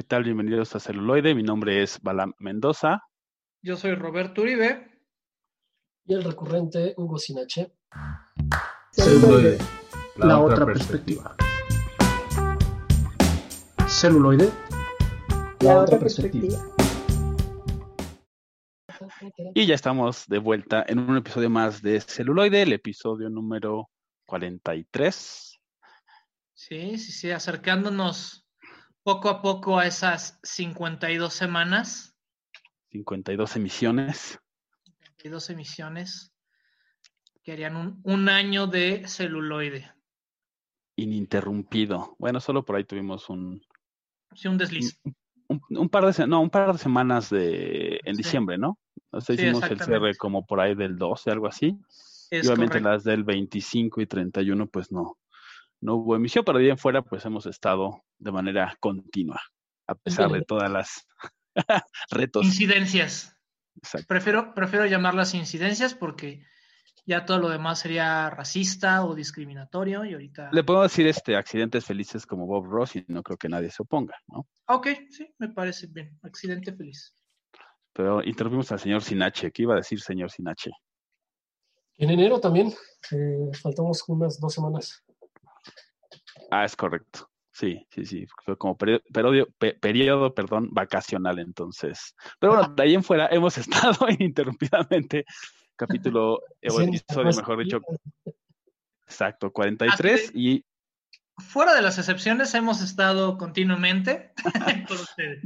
¿Qué tal? Bienvenidos a Celuloide. Mi nombre es Balam Mendoza. Yo soy Roberto Uribe. Y el recurrente Hugo Sinache. Celuloide, la, otra, perspectiva. Celuloide, la, otra perspectiva. Y ya estamos de vuelta en un episodio más de Celuloide, el episodio número 43. Sí, sí, sí, acercándonos poco a poco a esas 52 semanas. 52 emisiones. 52 emisiones que harían un, un año de celuloide. Ininterrumpido. Bueno, solo por ahí tuvimos un... Sí, un desliz. Un, un par de no, un par de semanas de en Sí. diciembre, ¿no? O sea, Sí, hicimos el cierre como por ahí del 12, algo así. Es y obviamente correcto. las del 25 y 31, pues no, no hubo emisión, pero de ahí en fuera, pues hemos estado de manera continua, a pesar de todas las retos. Incidencias. Exacto. Prefiero, prefiero llamarlas incidencias porque ya todo lo demás sería racista o discriminatorio y ahorita... Le puedo decir este accidentes felices como Bob Ross y no creo que nadie se oponga, ¿no? Ok, sí, me parece bien. Accidente feliz. Pero interrumpimos al señor Sinache. ¿Qué iba a decir señor Sinache? En enero también, eh, faltamos unas dos semanas. Ah, es correcto. Sí, sí, sí. Fue como periodo, periodo, pe- periodo, perdón, vacacional entonces. Pero bueno, de ahí en fuera hemos estado ininterrumpidamente. Capítulo, o episodio, mejor dicho, exacto, 43 Así y Fuera de las excepciones, hemos estado continuamente con ustedes.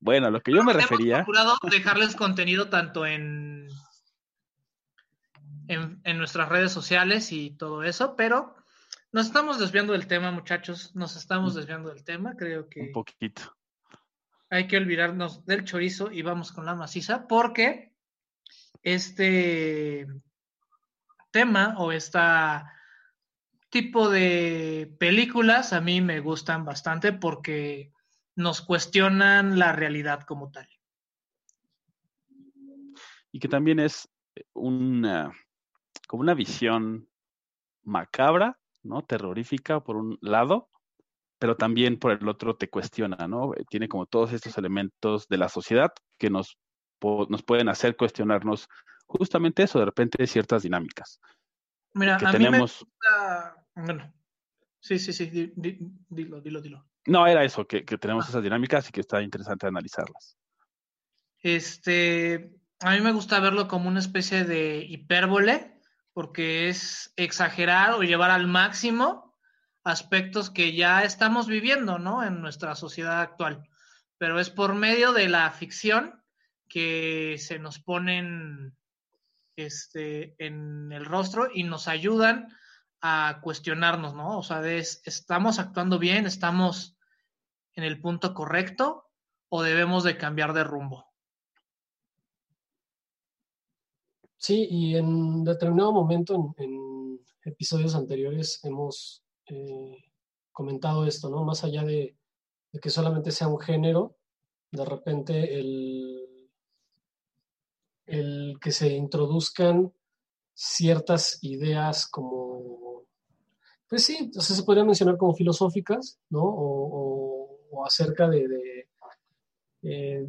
bueno, lo que yo me Hemos refería, procurado dejarles contenido tanto en, en, en nuestras redes sociales y todo eso, pero nos estamos desviando del tema, muchachos. Nos estamos desviando del tema. Creo un que poquito. hay que olvidarnos del chorizo y vamos con la maciza, porque este tema o este tipo de películas a mí me gustan bastante porque nos cuestionan la realidad como tal. Y que también es una, como una visión macabra, ¿no? Terrorífica por un lado, pero también por el otro te cuestiona, ¿no? Eh, Tiene como todos estos elementos de la sociedad que nos, po- nos pueden hacer cuestionarnos justamente eso, de repente ciertas dinámicas Mira, que a mí me tenemos. gusta. Bueno, sí, sí, sí, di- di- dilo, dilo, dilo. No, era eso, que, que tenemos Ah. esas dinámicas y que está interesante analizarlas. Este, a mí me gusta verlo como una especie de hipérbole, porque es exagerar o llevar al máximo aspectos que ya estamos viviendo, ¿no? En nuestra sociedad actual. Pero es por medio de la ficción que se nos ponen este, en el rostro y nos ayudan a cuestionarnos, ¿no? O sea, de, es- ¿estamos actuando bien? ¿Estamos en el punto correcto? ¿O debemos de cambiar de rumbo? Sí, y en determinado momento en, episodios anteriores hemos eh, comentado esto, ¿no? Más allá de, que solamente sea un género, de repente el, el que se introduzcan ciertas ideas como, pues sí, sea, se podría mencionar como filosóficas, ¿no? O, o- acerca de, de, eh,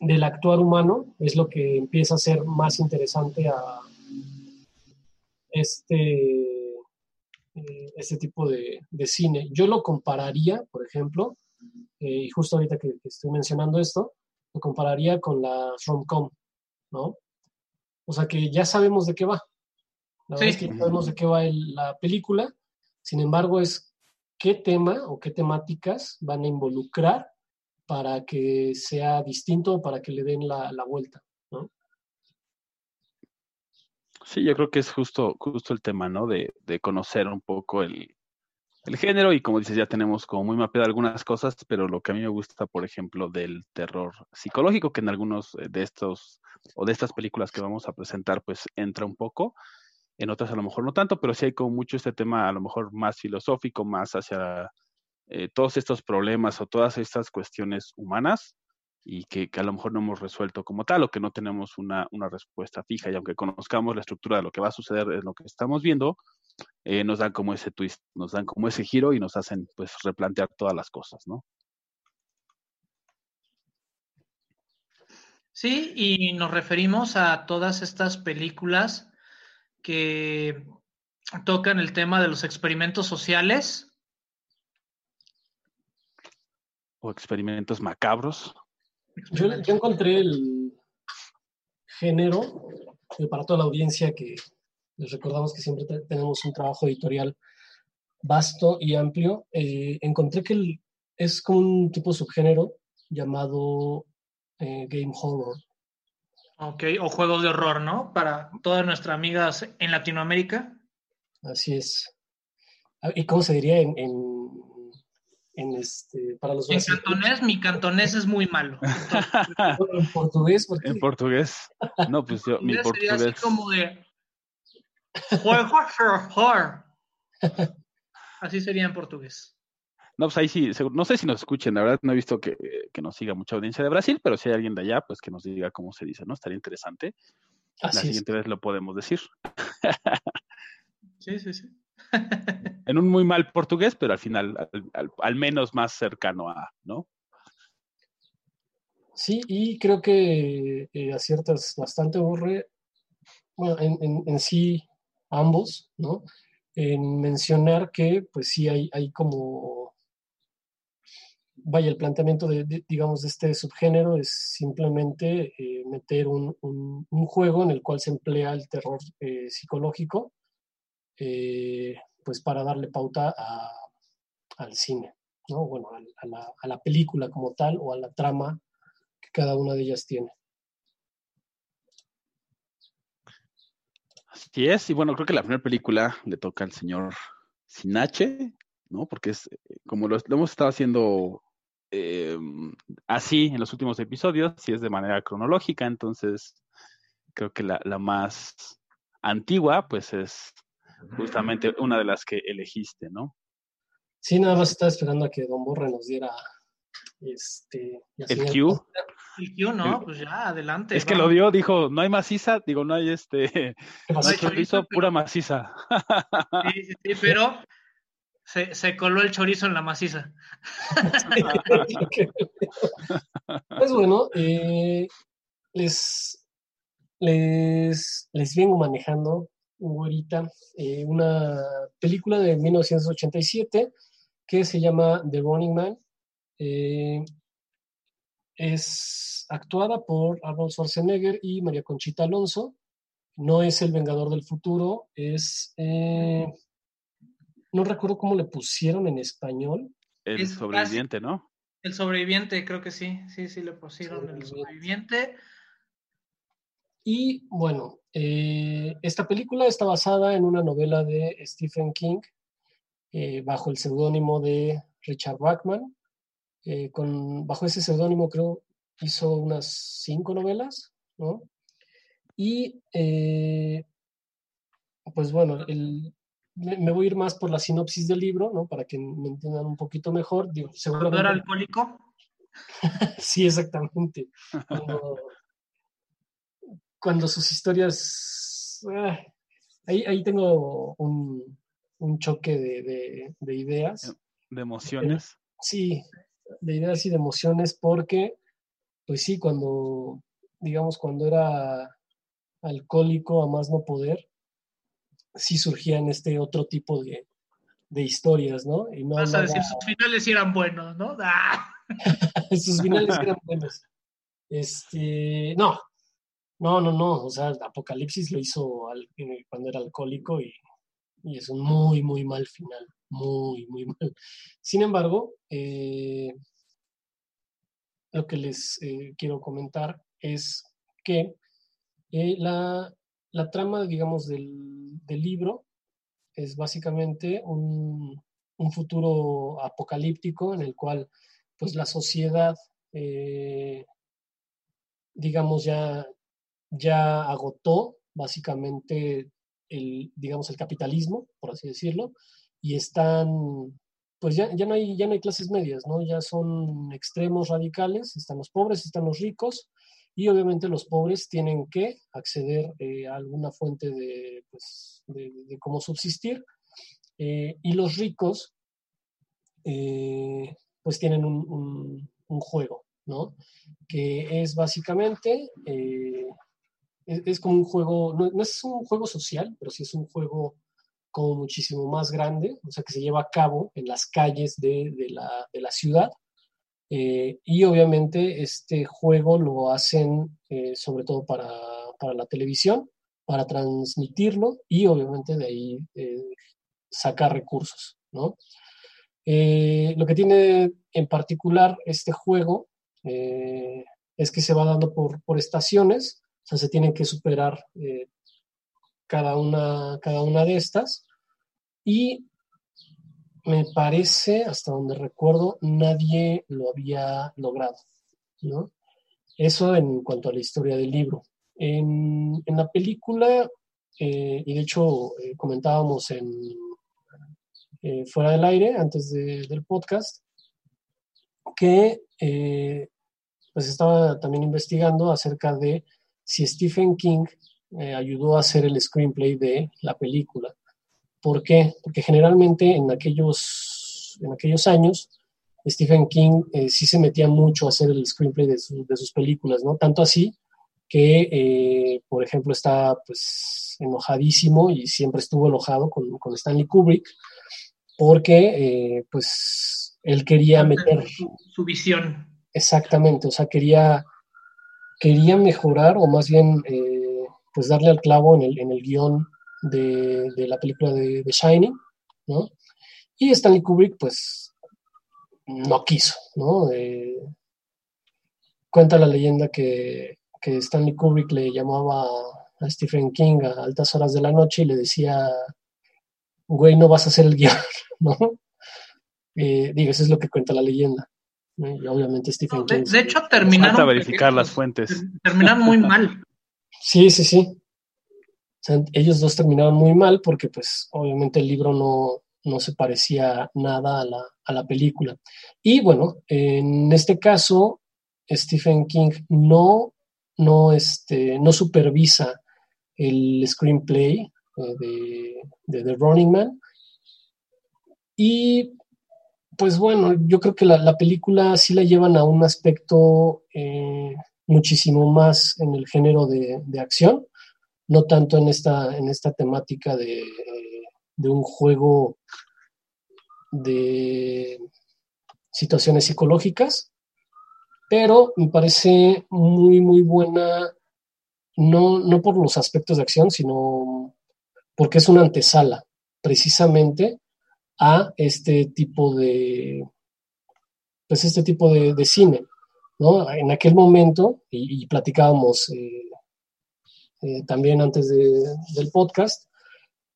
del actuar humano, es lo que empieza a ser más interesante a este, eh, este tipo de, de cine. Yo lo compararía, por ejemplo, eh, y justo ahorita que, que estoy mencionando esto, lo compararía con la rom-com, ¿no? O sea que ya sabemos de qué va. La verdad Sí. es que ya sabemos de qué va el- la película, sin embargo es qué tema o qué temáticas van a involucrar para que sea distinto para que le den la, la vuelta. Sí, yo creo que es justo, justo el tema, ¿no? De, de conocer un poco el, el género y como dices, ya tenemos como muy mapeado algunas cosas, pero lo que a mí me gusta, por ejemplo, del terror psicológico, que en algunos eh, de estos o de estas películas que vamos a presentar, pues entra un poco, en otras a lo mejor no tanto, pero sí hay como mucho este tema a lo mejor más filosófico, más hacia eh, todos estos problemas o todas estas cuestiones humanas y que, a lo mejor no hemos resuelto como tal o que no tenemos una, una respuesta fija y aunque conozcamos la estructura de lo que va a suceder en lo que estamos viendo, eh, nos dan como ese twist, nos dan como ese giro y nos hacen pues replantear todas las cosas, ¿no? Sí, y nos referimos a todas estas películas que tocan el tema de los experimentos sociales. O experimentos macabros. Yo, yo encontré el género eh, para toda la audiencia que les recordamos que siempre te- tenemos un trabajo editorial vasto y amplio. eh, encontré que el- es como un tipo de subgénero llamado eh, game horror. Ok, o juegos de horror, ¿no? Para todas nuestras amigas en Latinoamérica. Así es. Ah, ¿Y cómo se diría en, en, en este, para los En brasileños? cantonés, mi cantonés es muy malo. Entonces, en portugués, porque En portugués. No, pues yo, mi sería así portugués. como de. Así sería en portugués. No, pues ahí sí, seguro- no sé si nos escuchen, la verdad no he visto que, que nos siga mucha audiencia de Brasil, pero si hay alguien de allá, pues que nos diga cómo se dice, ¿no? Estaría interesante. La así es. siguiente vez lo podemos decir. Sí, sí, sí. En un muy mal portugués, pero al final, al, menos más cercano a, ¿no? Sí, y creo que eh, aciertas bastante, Borre, bueno, en, sí ambos, ¿no? En mencionar que, pues sí, hay, hay como, vaya, el planteamiento de, digamos, de este subgénero es simplemente eh, meter un, un- un juego en el cual se emplea el terror eh, psicológico, eh, pues para darle pauta al cine, ¿no? Bueno, a la, película como tal o a la trama que cada una de ellas tiene. Así es, y bueno, creo que la primera película le toca al señor Sinache, ¿no? Porque es eh, como lo, hemos estado haciendo eh, así en los últimos episodios, si es de manera cronológica, entonces creo que la más antigua, pues es justamente una de las que elegiste, ¿no? Sí, nada más estaba esperando a que Don Borre nos diera este, El. Q. El Q, no, El- pues ya, adelante. Es que lo dio, dijo, no hay maciza, digo, no hay este, chorizo, chorizo, pero- pura maciza. Sí, sí, sí, pero se, se coló el chorizo en la maciza. Pues bueno, eh, les, les, les vengo manejando ahorita eh, una película de 1987 que se llama The Running Man. Eh, es actuada por Arnold Schwarzenegger y María Conchita Alonso. No es El Vengador del Futuro, es... eh, no recuerdo cómo le pusieron en español. El Es sobreviviente, ¿no? El sobreviviente, creo que sí, sí, sí le pusieron el sobreviviente. Y bueno, eh, esta película está basada en una novela de Stephen King eh, bajo el seudónimo de Richard Bachman. Eh, con, bajo ese seudónimo creo hizo unas cinco novelas, ¿no? Y pues bueno, el- me, voy a ir más por la sinopsis del libro, ¿no? Para que me entiendan un poquito mejor. Digo, ¿No seguramente era alcohólico? Sí, exactamente. Cuando, cuando sus historias... ah, ahí, ahí tengo un, un choque de, de- de ideas. De emociones. Sí, de ideas y de emociones porque, pues sí, cuando, digamos, cuando era alcohólico a más no poder, sí surgían este otro tipo de, de historias, ¿no? Y no Vas a decir, sus finales eran buenos, ¿no? ¡Ah! sus finales eran buenos. Este, no, no, no, no. O sea, Apocalipsis lo hizo eh, cuando era alcohólico y, y es un muy, muy mal final. Muy, muy mal. Sin embargo, eh, lo que les eh, quiero comentar es que la, la trama, digamos, del, del libro es básicamente un, un futuro apocalíptico en el cual pues la sociedad, digamos, ya, ya agotó básicamente el, digamos, el capitalismo, por así decirlo, y están, pues ya, ya, no hay, ya no hay clases medias, ¿no? Ya son extremos radicales, están los pobres, están los ricos, y obviamente los pobres tienen que acceder eh, a alguna fuente de, pues, de, cómo subsistir, Eh, y los ricos, eh, pues tienen un, juego, ¿no? Que es básicamente, eh, es, como un juego, no, es un juego social, pero sí es un juego como muchísimo más grande, o sea, que se lleva a cabo en las calles de, la, ciudad. y obviamente este juego lo hacen sobre todo para, para la televisión para transmitirlo y obviamente de ahí eh, sacar recursos, ¿no? Eh, lo que tiene en particular este juego eh, es que se va dando por, por, estaciones, sea, se tienen que superar cada, una, cada una de estas y me parece, hasta donde recuerdo, nadie lo había logrado, ¿no? Eso en cuanto a la historia del libro. En, la película, eh, y de hecho eh, comentábamos en eh, fuera del aire, antes del podcast, que pues estaba también investigando acerca de si Stephen King ayudó a hacer el screenplay de la película. ¿Por qué? Porque generalmente en aquellos, en aquellos años Stephen King sí se metía mucho a hacer el screenplay de, de, sus películas, ¿no? Tanto así que, eh, por ejemplo, está pues enojadísimo y siempre estuvo enojado con, Stanley Kubrick porque eh, pues él quería meter su, visión. Exactamente, o sea, quería, quería mejorar o más bien eh, pues darle al clavo en el, en el guion de, la película de, de Shining, ¿no? Y Stanley Kubrick pues no quiso, ¿no? cuenta la leyenda que que Stanley Kubrick le llamaba a Stephen King a altas horas de la noche y le decía, güey, no vas a hacer el guion, ¿no? Eh, digo, eso es lo que cuenta la leyenda. Y obviamente Stephen King. De, hecho, terminaron. Falta verificar las fuentes. Terminaron muy mal. Sí, sí, sí. ellos dos terminaron muy mal porque, pues, obviamente el libro no, no se parecía nada a la, a la película. Y bueno, en este caso, Stephen King no no, este, no supervisa el screenplay eh, de, The Running Man. Y pues bueno, yo creo que la, película sí la llevan a un aspecto eh, muchísimo más en el género de, acción, no tanto en esta, en esta temática de, de un juego de situaciones psicológicas, pero me parece muy, muy buena, no, no por los aspectos de acción, sino porque es una antesala precisamente a este tipo de, pues este tipo de, cine, ¿no? En aquel momento, y, platicábamos eh, eh, también antes del podcast,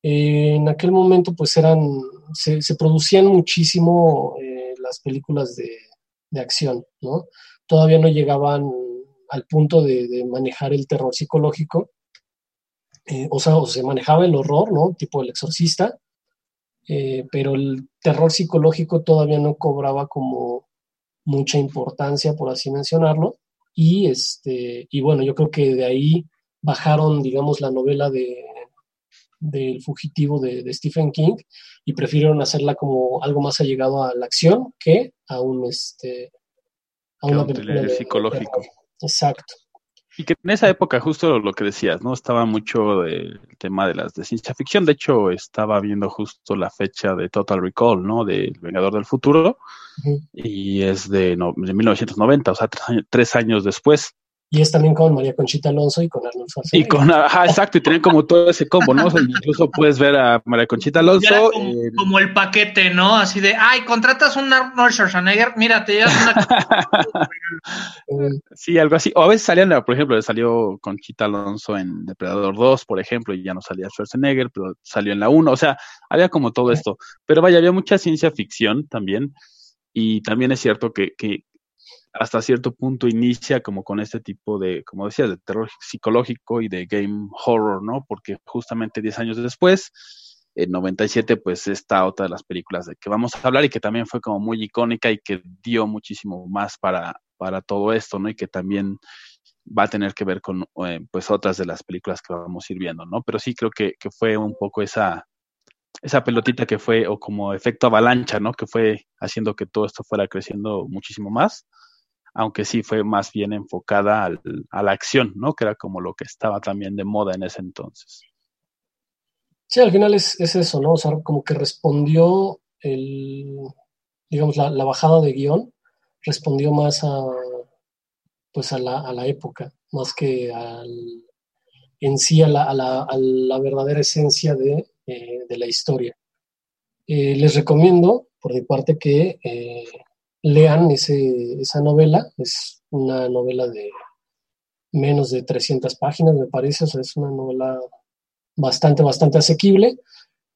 eh, en aquel momento pues eran, se, producían muchísimo las películas de, de acción, ¿no? todavía no llegaban al punto de, manejar el terror psicológico. O sea, o se manejaba el horror, ¿no? Tipo el exorcista, eh, pero el terror psicológico todavía no cobraba como mucha importancia, por así mencionarlo. Y, este, y bueno, yo creo que de ahí bajaron, digamos, la novela de del fugitivo de, de, Stephen King y prefirieron hacerla como algo más allegado a la acción que a un, este, a psicológico. Exacto. Y que en esa época, justo lo que decías, ¿no? Estaba mucho el tema de las de ciencia ficción. De hecho, estaba viendo justo la fecha de Total Recall, ¿no? De Vengador del Futuro. Y es de, de, 1990, o sea, tres años después. Y es también con María Conchita Alonso y con Arnold Schwarzenegger. Y con, ajá, exacto, y tienen como todo ese combo, ¿no? incluso puedes ver a María Conchita Alonso. Como, el paquete, ¿no? Así de, ay, contratas un Arnold Schwarzenegger, mira, te llevas una. sí, algo así. O a veces salían, por ejemplo, salió Conchita Alonso en Depredador 2, por ejemplo, y ya no salía Schwarzenegger, pero salió en la 1. O sea, había como todo esto. Pero vaya, había mucha ciencia ficción también. Y también es cierto que, que, hasta cierto punto inicia como con este tipo de, como decías, de terror psicológico y de game horror, ¿no? Porque justamente 10 años después, en 97, pues está otra de las películas de que vamos a hablar y que también fue como muy icónica y que dio muchísimo más para, para todo esto, ¿no? Y que también va a tener que ver con, eh, pues, otras de las películas que vamos a ir viendo, ¿no? Pero sí creo que, que fue un poco esa, esa pelotita que fue, o como efecto avalancha, ¿no? Que fue haciendo que todo esto fuera creciendo muchísimo más, aunque sí fue más bien enfocada a la acción, ¿no? Que era como lo que estaba también de moda en ese entonces. Sí, al final es, es eso, ¿no? O sea, como que respondió el, digamos, la, bajada de guion, respondió más a, pues a la, a la época, más que al, en sí a la, verdadera esencia de, eh, la historia. Eh, les recomiendo, por mi parte, que eh, lean ese, esa novela. Es una novela de menos de 300 páginas, me parece. O sea, es una novela bastante, bastante asequible.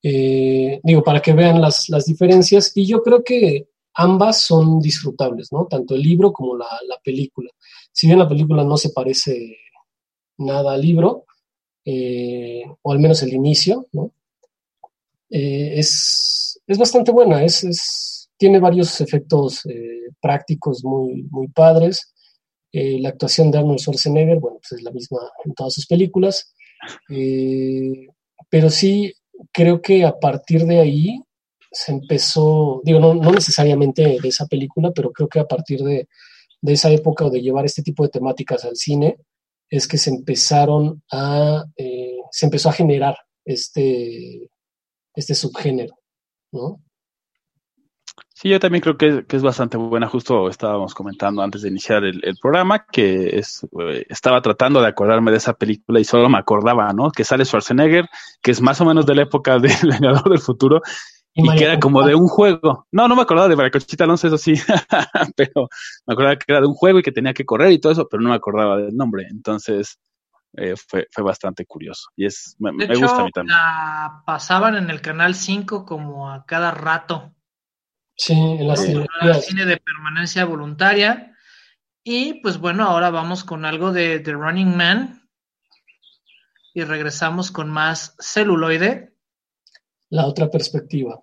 digo, para que vean las, las diferencias. Y yo creo que ambas son disfrutables, ¿no? Tanto el libro como la, la película. Si bien la película no se parece nada al libro, eh, o al menos el inicio, ¿no? Eh, es, es, bastante buena, es, es tiene varios efectos eh, prácticos muy, muy padres. Eh, la actuación de Arnold Schwarzenegger, bueno, pues es la misma en todas sus películas, pero sí creo que a partir de ahí se empezó, digo, no, no, necesariamente de esa película, pero creo que a partir de, de, esa época o de llevar este tipo de temáticas al cine, es que se empezaron a, eh, se empezó a generar este, este subgénero, ¿no? Sí, yo también creo que, que, es bastante buena. Justo estábamos comentando antes de iniciar el, el programa que es, eh, estaba tratando de acordarme de esa película y solo me acordaba, ¿no? Que sale Schwarzenegger, que es más o menos de la época del Vengador del Futuro, y, que era como de un juego. No, no me acordaba de Baracochita Alonso, eso sí, pero me acordaba que era de un juego y que tenía que correr y todo eso, pero no me acordaba del nombre. Entonces eh, fue, fue bastante curioso. Y es, me, de me hecho, gusta a mí también. La pasaban en el canal 5 como a cada rato. Sí, en las el cine de permanencia voluntaria. Y pues bueno, ahora vamos con algo de The Running Man. Y regresamos con más celuloide. La otra perspectiva.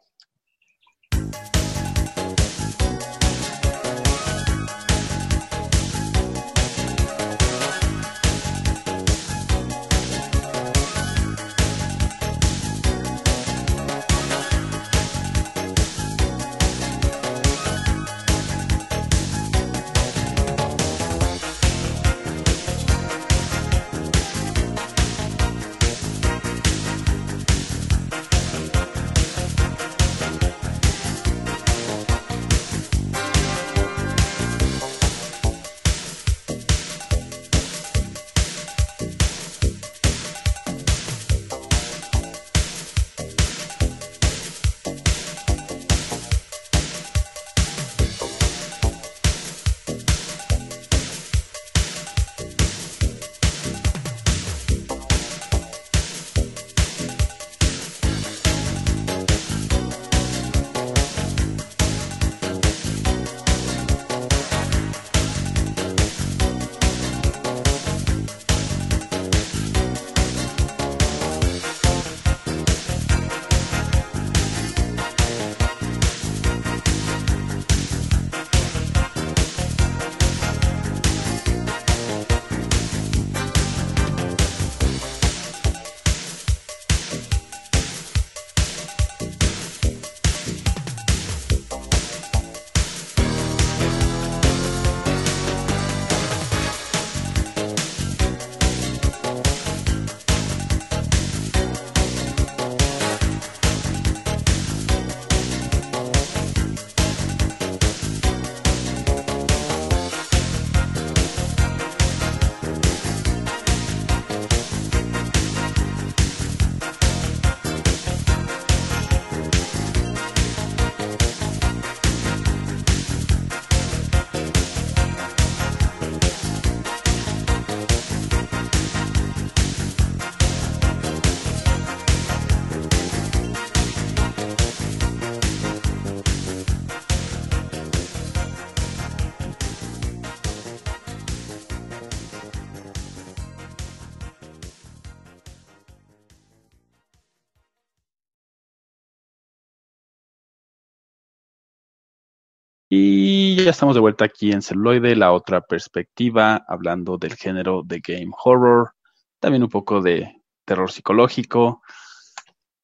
Y ya estamos de vuelta aquí en Celuloide, la otra perspectiva, hablando del género de game horror, también un poco de terror psicológico.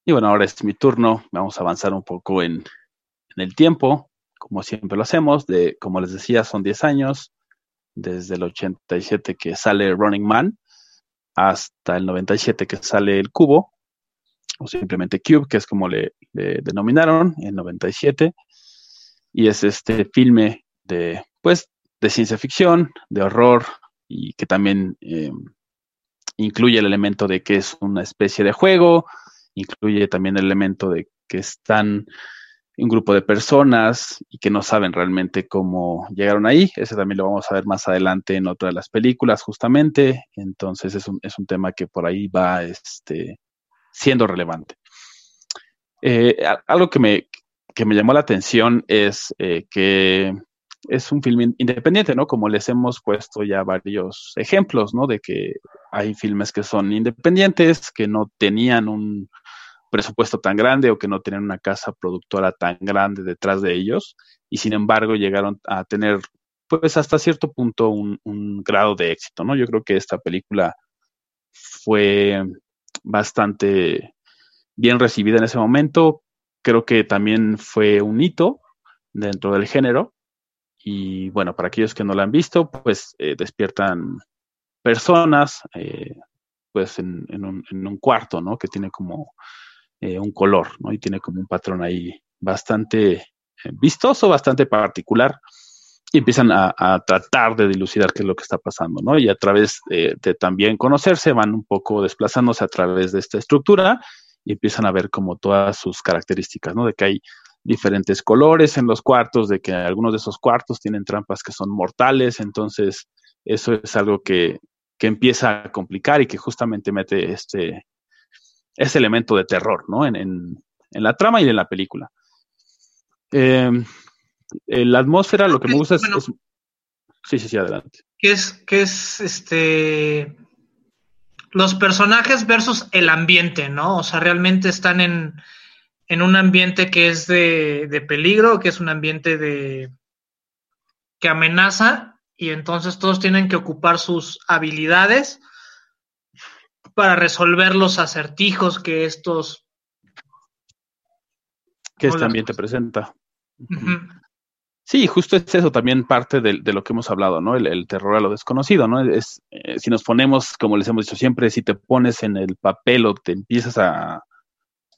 Y bueno, ahora es mi turno. Vamos a avanzar un poco en, el tiempo, como siempre lo hacemos. De, como les decía, son 10 años, desde el 87 que sale Running Man hasta el 97 que sale el Cubo, o simplemente Cube, que es como le, denominaron en 97. Y es este filme de, pues, de ciencia ficción, de horror, y que también eh, incluye el elemento de que es una especie de juego, incluye también el elemento de que están un grupo de personas y que no saben realmente cómo llegaron ahí. Ese también lo vamos a ver más adelante en otra de las películas, justamente. Entonces es un, es un tema que por ahí va este, siendo relevante. Eh, algo que me, que me llamó la atención es eh, que es un film independiente, ¿no? Como les hemos puesto ya varios ejemplos, ¿no? De que hay filmes que son independientes, que no tenían un presupuesto tan grande o que no tenían una casa productora tan grande detrás de ellos y sin embargo llegaron a tener pues hasta cierto punto un, un grado de éxito, ¿no? Yo creo que esta película fue bastante bien recibida en ese momento. Creo que también fue un hito dentro del género. Y bueno, para aquellos que no la han visto, pues eh, despiertan personas eh, pues en, un, en, un, cuarto, ¿no? Que tiene como eh, un color, ¿no? Y tiene como un patrón ahí bastante vistoso, bastante particular y empiezan a, tratar de dilucidar qué es lo que está pasando, ¿no? Y a través de, también conocerse, van un poco desplazándose a través de esta estructura y empiezan a ver como todas sus características, ¿no? De que hay diferentes colores en los cuartos, de que algunos de esos cuartos tienen trampas que son mortales, entonces eso es algo que, que empieza a complicar y que justamente mete este, este elemento de terror, ¿no? En, en, en la trama y en la película. Eh, eh, la atmósfera, lo que me gusta es, Sí, sí, sí, adelante. ¿Qué es, qué es este. Los personajes versus el ambiente, ¿no? O sea, realmente están en, en un ambiente que es de, de peligro, que es un ambiente de. que amenaza, y entonces todos tienen que ocupar sus habilidades para resolver los acertijos que estos que este ambiente presenta. Sí, justo es eso también parte de, lo que hemos hablado, ¿no? El, terror a lo desconocido, ¿no? Es, eh, si nos ponemos, como les hemos dicho siempre, si te pones en el papel o te empiezas a,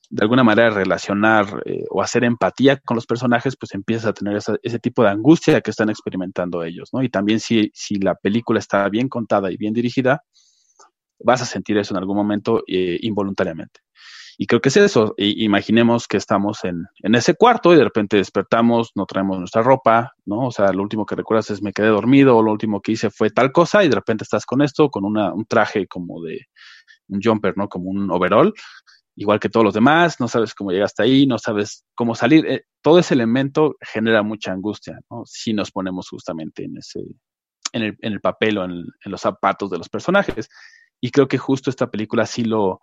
de alguna manera, relacionar eh, o hacer empatía con los personajes, pues empiezas a tener ese tipo de angustia que están experimentando ellos, ¿no? Y también si, si la película está bien contada y bien dirigida, vas a sentir eso en algún momento eh, involuntariamente. Y creo que es eso. imaginemos que estamos en, en, ese cuarto y de repente despertamos, no traemos nuestra ropa, ¿no? O sea, lo último que recuerdas es me quedé dormido o lo último que hice fue tal cosa y de repente estás con esto, con una, un traje como de un jumper, ¿no? Como un overall, igual que todos los demás, no sabes cómo llegaste ahí, no sabes cómo salir. Eh, todo ese elemento genera mucha angustia, ¿no? Si nos ponemos justamente en ese, en el, en el papel o en, en los zapatos de los personajes. Y creo que justo esta película sí lo,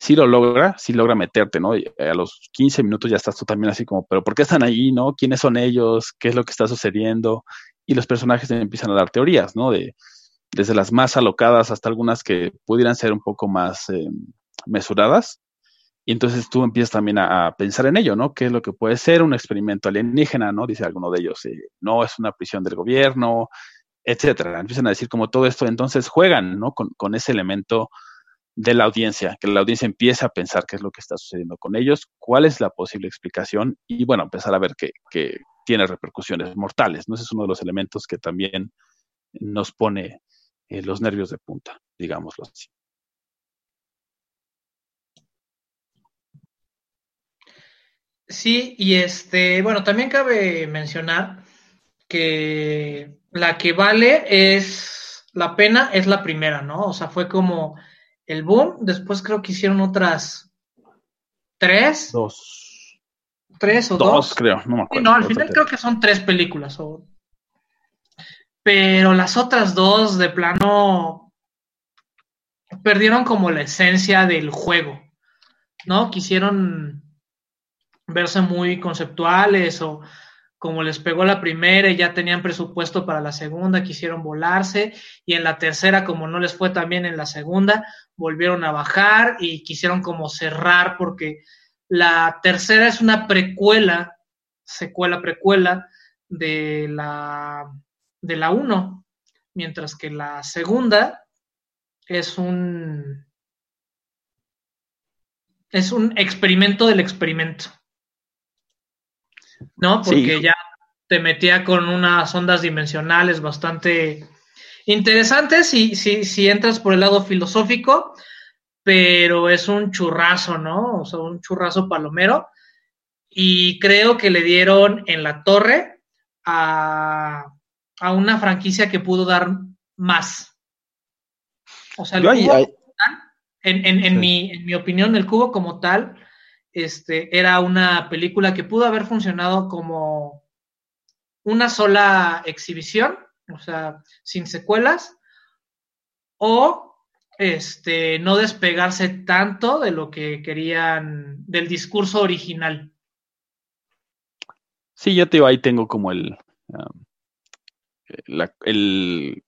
sí lo logra, sí logra meterte, ¿no? Y a los 15 minutos ya estás tú también así como, pero ¿por qué están ahí, no? ¿Quiénes son ellos? ¿Qué es lo que está sucediendo? Y los personajes empiezan a dar teorías, ¿no? De, desde las más alocadas hasta algunas que pudieran ser un poco más eh, mesuradas. Y entonces tú empiezas también a, pensar en ello, ¿no? ¿Qué es lo que puede ser un experimento alienígena, ¿no? Dice alguno de ellos, eh, no es una prisión del gobierno, etcétera. Empiezan a decir como todo esto, entonces juegan, ¿no? Con, con ese elemento de la audiencia, que la audiencia empiece a pensar qué es lo que está sucediendo con ellos, cuál es la posible explicación y bueno, empezar a ver que, tiene repercusiones mortales. ¿no? Ese es uno de los elementos que también nos pone eh, los nervios de punta, digámoslo así. Sí, y este, bueno, también cabe mencionar que la que vale es la pena es la primera, ¿no? O sea, fue como el boom. Después creo que hicieron otras tres. Dos. Tres o dos. Dos, creo, no me acuerdo. no, al final creo que son tres películas. Pero las otras dos, de plano, perdieron como la esencia del juego. ¿No? Quisieron verse muy conceptuales o como les pegó la primera y ya tenían presupuesto para la segunda, quisieron volarse y en la tercera, como no les fue tan bien en la segunda, volvieron a bajar y quisieron como cerrar porque La tercera es una precuela, secuela, precuela de la, de la 1, mientras que la segunda es un, es un experimento del experimento. ¿No? Porque ya te metía con unas ondas dimensionales bastante interesantes si, si, si entras por el lado filosófico, pero es un churrazo, ¿no? O sea, un churrazo palomero. Y creo que le dieron en la torre a, a una franquicia que pudo dar más. O sea, el cubo, En, en, en, mi, en mi opinión, el cubo como tal, este, era una película que pudo haber funcionado como una sola exhibición, o sea, sin secuelas, o este, no despegarse tanto de lo que querían, del discurso original. Sí, yo te digo, ahí tengo como el, um, la, el,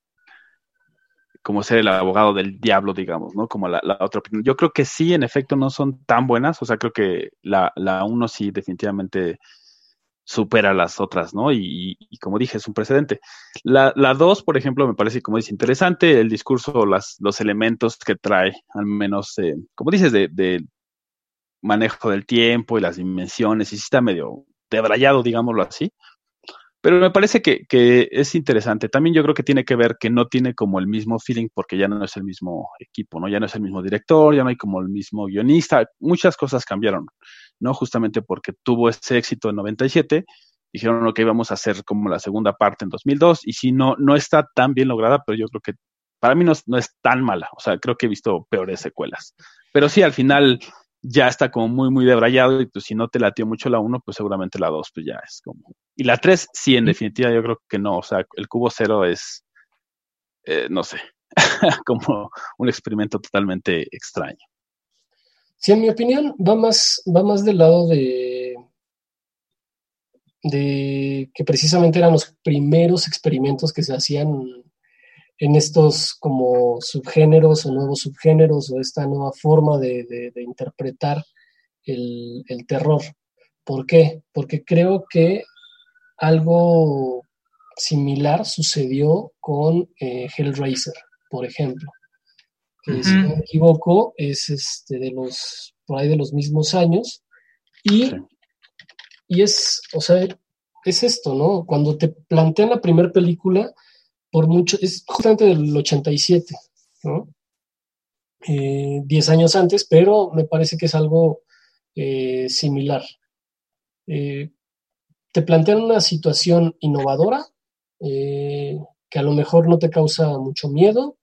como ser el abogado del diablo, digamos, ¿no? Como la, la, otra opinión. Yo creo que sí, en efecto, no son tan buenas, o sea, creo que la, la uno sí definitivamente supera las otras, ¿no? Y, y, como dije, es un precedente. La, la dos, por ejemplo, me parece, como dice, interesante el discurso, las, los elementos que trae, al menos, eh, como dices, de, de, manejo del tiempo y las dimensiones, y sí está medio debrayado, digámoslo así. Pero me parece que, que, es interesante. También yo creo que tiene que ver que no tiene como el mismo feeling porque ya no es el mismo equipo, ¿no? Ya no es el mismo director, ya no hay como el mismo guionista. Muchas cosas cambiaron. ¿no? Justamente porque tuvo ese éxito en 97, dijeron que íbamos a hacer como la segunda parte en 2002, y si no, no está tan bien lograda, pero yo creo que para mí no, no es tan mala, o sea, creo que he visto peores secuelas. Pero sí, al final ya está como muy, muy debrayado, y pues si no te latió mucho la 1, pues seguramente la 2, pues ya es como... Y la 3, sí, en definitiva, yo creo que no, o sea, el cubo cero es, eh, no sé, como un experimento totalmente extraño. Sí, en mi opinión va más, va más del lado de, de que precisamente eran los primeros experimentos que se hacían en estos como subgéneros o nuevos subgéneros o esta nueva forma de, de, de interpretar el, el, terror. ¿Por qué? Porque creo que algo similar sucedió con eh, Hellraiser, por ejemplo que uh -huh. si no me equivoco es este de los, por ahí de los mismos años, y, sí. y es, o sea, es esto, ¿no? Cuando te plantean la primera película, por mucho, es justamente del 87, ¿no? Eh, diez años antes, pero me parece que es algo eh, similar. Eh, te plantean una situación innovadora eh, que a lo mejor no te causa mucho miedo,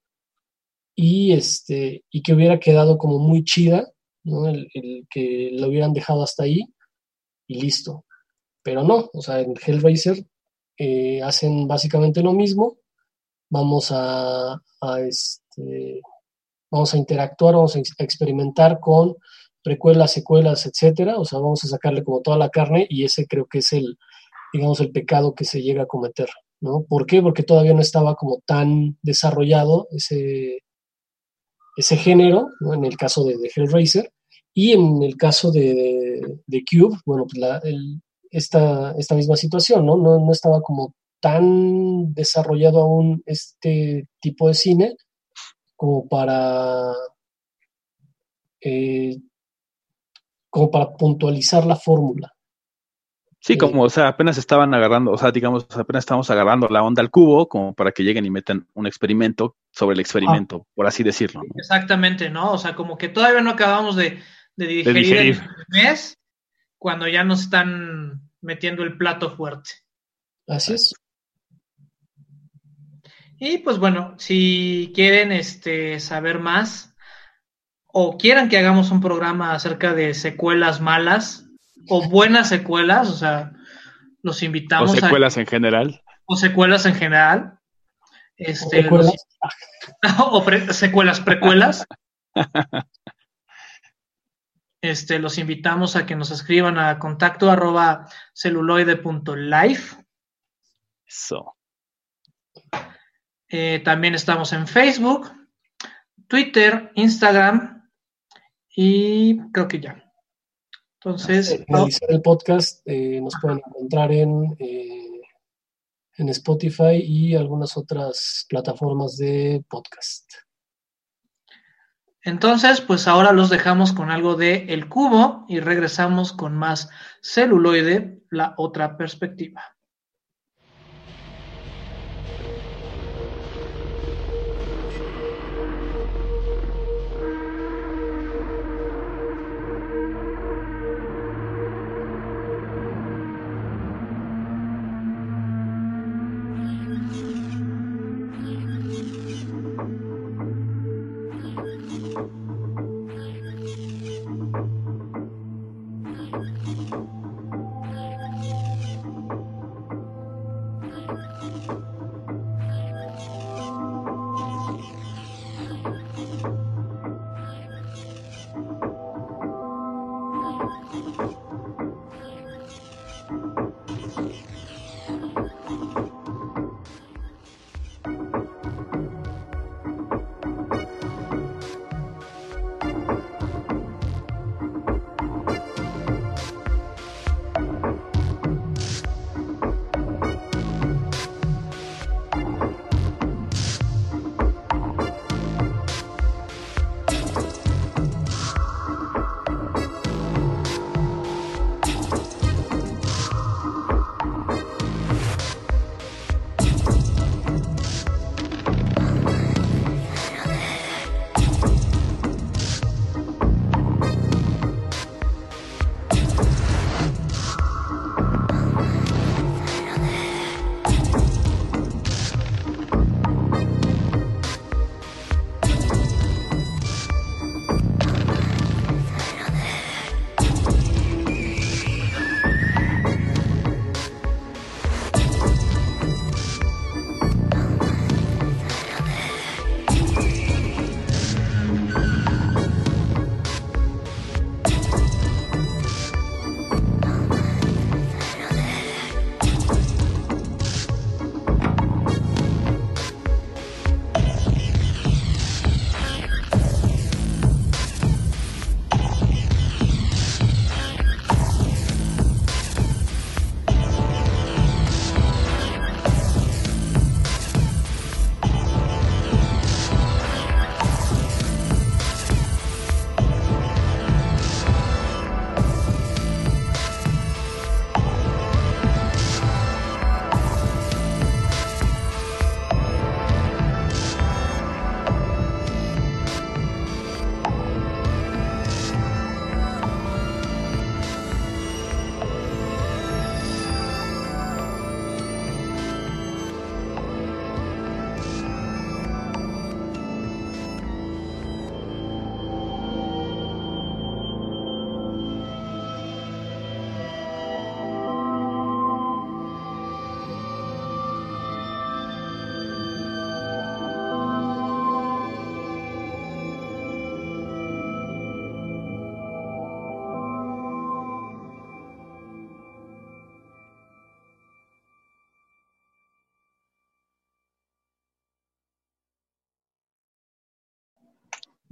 y, este, y que hubiera quedado como muy chida, ¿no? El, el, que lo hubieran dejado hasta ahí y listo. Pero no, o sea, en Hellraiser hacen básicamente lo mismo. Vamos a, este, vamos a interactuar, vamos a experimentar con precuelas, secuelas, etcétera. O sea, vamos a sacarle como toda la carne y ese creo que es el, digamos, el pecado que se llega a cometer. ¿no? ¿Por qué? Porque todavía no estaba como tan desarrollado ese, ese género, ¿no? en el caso de, de, Hellraiser, y en el caso de, de, de Cube, bueno, pues la, el, esta, esta misma situación, ¿no? ¿no? No estaba como tan desarrollado aún este tipo de cine como para eh, como para puntualizar la fórmula. Sí, como, o sea, apenas estaban agarrando, o sea, digamos, apenas estamos agarrando la onda al cubo, como para que lleguen y metan un experimento sobre el experimento, ah. por así decirlo. ¿no? Exactamente, ¿no? O sea, como que todavía no acabamos de, de digerir, de digerir. el mes cuando ya nos están metiendo el plato fuerte. Así es. Y pues bueno, si quieren este, saber más o quieran que hagamos un programa acerca de secuelas malas, o buenas secuelas, o sea, los invitamos. O secuelas a, en general. O secuelas en general. Este, ¿O, los, o pre, secuelas precuelas. este, los invitamos a que nos escriban a contacto arroba celuloide.life. Eso. Eh, también estamos en Facebook, Twitter, Instagram y creo que ya. Entonces, el podcast, eh, nos pueden encontrar en, eh, en Spotify y algunas otras plataformas de podcast. Entonces, pues ahora los dejamos con algo de El Cubo y regresamos con más celuloide, la otra perspectiva.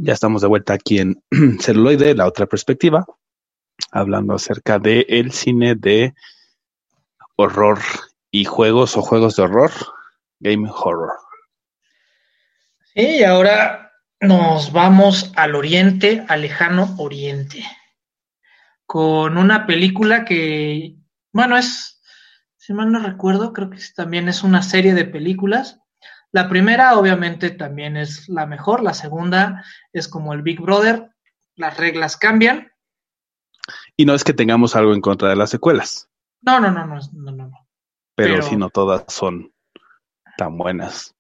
Ya estamos de vuelta aquí en Celuloide, la otra perspectiva, hablando acerca del el cine de horror y juegos o juegos de horror, game horror. Sí, y ahora nos vamos al oriente, al lejano oriente, con una película que, bueno, es, si mal no recuerdo, creo que también es una serie de películas la primera obviamente también es la mejor, la segunda es como el Big Brother, las reglas cambian. Y no es que tengamos algo en contra de las secuelas. No, no, no, no, no, no. Pero, si no todas son tan buenas.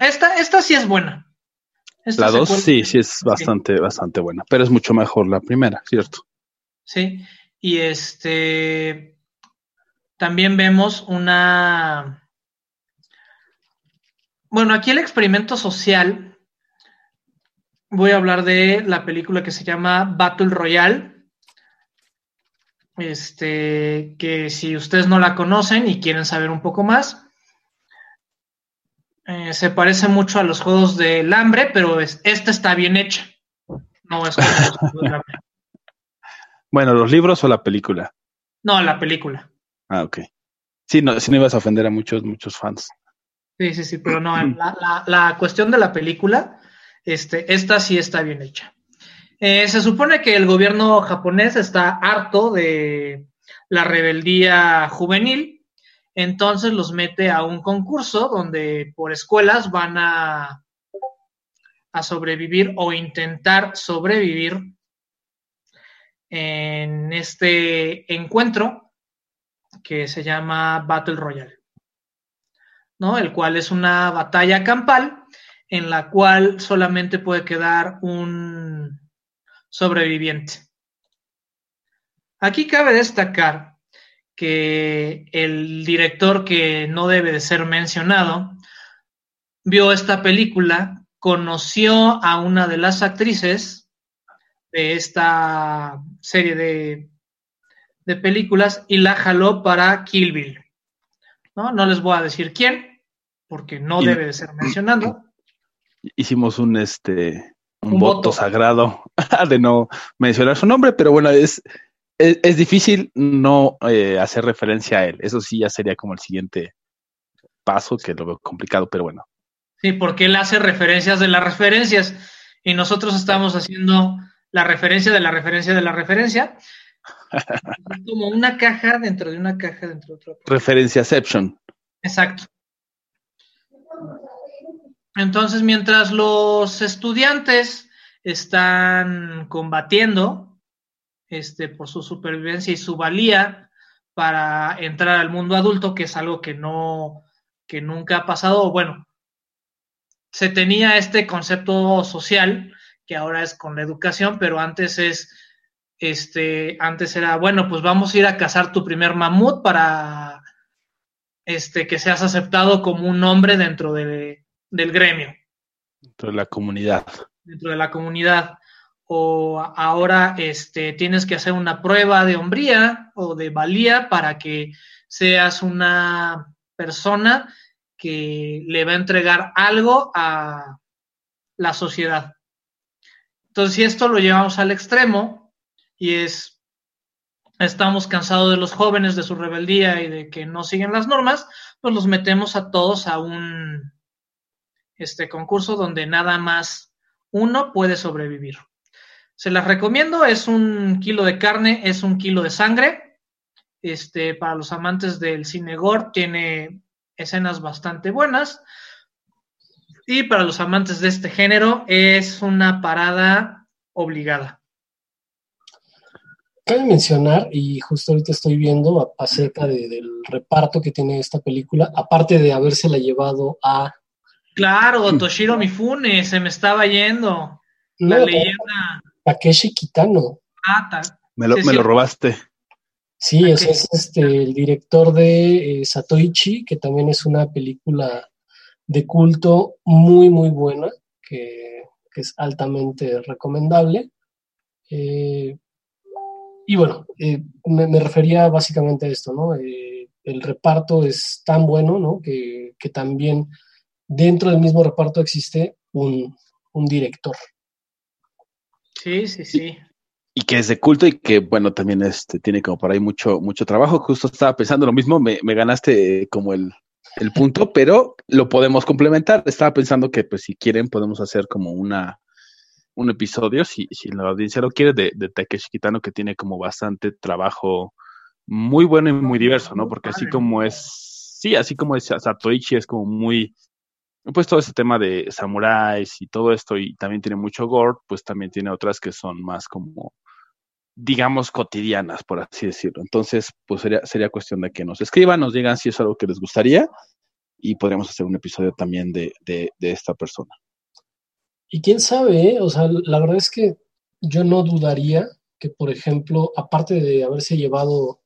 Esta, esta sí es buena. la dos sí, sí es bastante, bastante buena, pero es mucho mejor la primera, ¿cierto? Sí, y este también vemos una bueno, aquí el experimento social, voy a hablar de la película que se llama Battle Royale. Este, que si ustedes no la conocen y quieren saber un poco más, eh, se parece mucho a los juegos del hambre, pero esta está bien hecha. No es como los juegos del hambre. Bueno, ¿los libros o la película? No, la película. Ah, ok. Sí, no, si no ibas a ofender a muchos, muchos fans. Sí, sí, sí, pero no, la, la, la cuestión de la película, este, esta sí está bien hecha. Eh, se supone que el gobierno japonés está harto de la rebeldía juvenil, entonces los mete a un concurso donde por escuelas van a, a sobrevivir o intentar sobrevivir en este encuentro que se llama Battle Royale, ¿no? El cual es una batalla campal en la cual solamente puede quedar un sobreviviente. Aquí cabe destacar que el director que no debe de ser mencionado vio esta película, conoció a una de las actrices de esta serie de, de películas y la jaló para Kill Bill. ¿no? no les voy a decir quién, porque no Y- debe de ser mencionado. Hicimos un este un, Un voto, voto. sagrado de no mencionar su nombre, pero bueno, es, es, es difícil no eh, hacer referencia a él. Eso sí ya sería como el siguiente paso, que lo veo complicado, pero bueno. Sí, porque él hace referencias de las referencias y nosotros estamos haciendo la referencia de la referencia de la referencia. Como una caja dentro de una caja dentro de otra. Referenciaception. Exacto. Entonces, mientras los estudiantes están combatiendo este, por su supervivencia y su valía para entrar al mundo adulto, que es algo que no, que nunca ha pasado, bueno, se tenía este concepto social que ahora es con la educación, pero antes es, este, antes era, bueno, pues vamos a ir a cazar tu primer mamut para este, que seas aceptado como un hombre dentro de, del gremio, Dentro de la comunidad. dentro de la comunidad. O ahora este, tienes que hacer una prueba de hombría o de valía para que seas una persona que le va a entregar algo a la sociedad. Entonces, si esto lo llevamos al extremo y es, estamos cansados de los jóvenes, de su rebeldía y de que no siguen las normas, pues los metemos a todos a un este concurso donde nada más uno puede sobrevivir. Se las recomiendo, es un kilo de carne, es un kilo de sangre. Este, para los amantes del cine gore, tiene escenas bastante buenas. Y para los amantes de este género, es una parada obligada. Cabe mencionar, y justo ahorita estoy viendo acerca de- del reparto que tiene esta película, aparte de habérsela llevado a... Claro, Toshiro Mifune, se me estaba yendo. La leyenda Takeshi Kitano. Me lo, Sí, me sí. lo robaste. Sí, ese es este, el director de eh, Satoichi, que también es una película de culto muy, muy buena, que, que es altamente recomendable. Eh, y bueno, eh, me, me refería básicamente a esto, ¿no? Eh, el reparto es tan bueno, ¿no? Que, que también dentro del mismo reparto existe un, un director. Sí, sí, sí. Y que es de culto y que, bueno, también este, tiene como por ahí mucho, mucho trabajo. Justo estaba pensando lo mismo, me, me ganaste eh, como el, el punto, pero lo podemos complementar. Estaba pensando que, pues, si quieren, podemos hacer como una un episodio, si, si la audiencia lo quiere, de, de Takeshi Kitano, que tiene como bastante trabajo muy bueno y muy diverso, ¿no? Porque así como es, sí, así como es Satoichi, es como muy, pues todo ese tema de samuráis y todo esto, y también tiene mucho gore, pues también tiene otras que son más como, digamos, cotidianas, por así decirlo. Entonces, pues sería, sería cuestión de que nos escriban, nos digan si es algo que les gustaría, y podríamos hacer un episodio también de, de, de esta persona. Y quién sabe, ¿eh? o sea, la verdad es que yo no dudaría que, por ejemplo, aparte de haberse llevado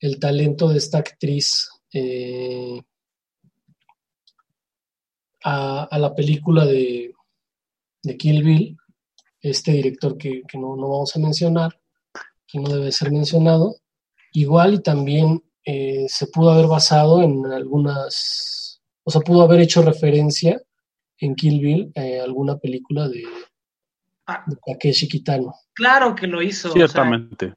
el talento de esta actriz eh, a, a, la película de, de, Kill Bill, este director que, que no, no, vamos a mencionar, que no debe ser mencionado, igual y también eh, se pudo haber basado en algunas, o sea, pudo haber hecho referencia en Kill Bill eh, alguna película de, Ah. de Takeshi Kitano. Claro que lo hizo. o sea, Ciertamente.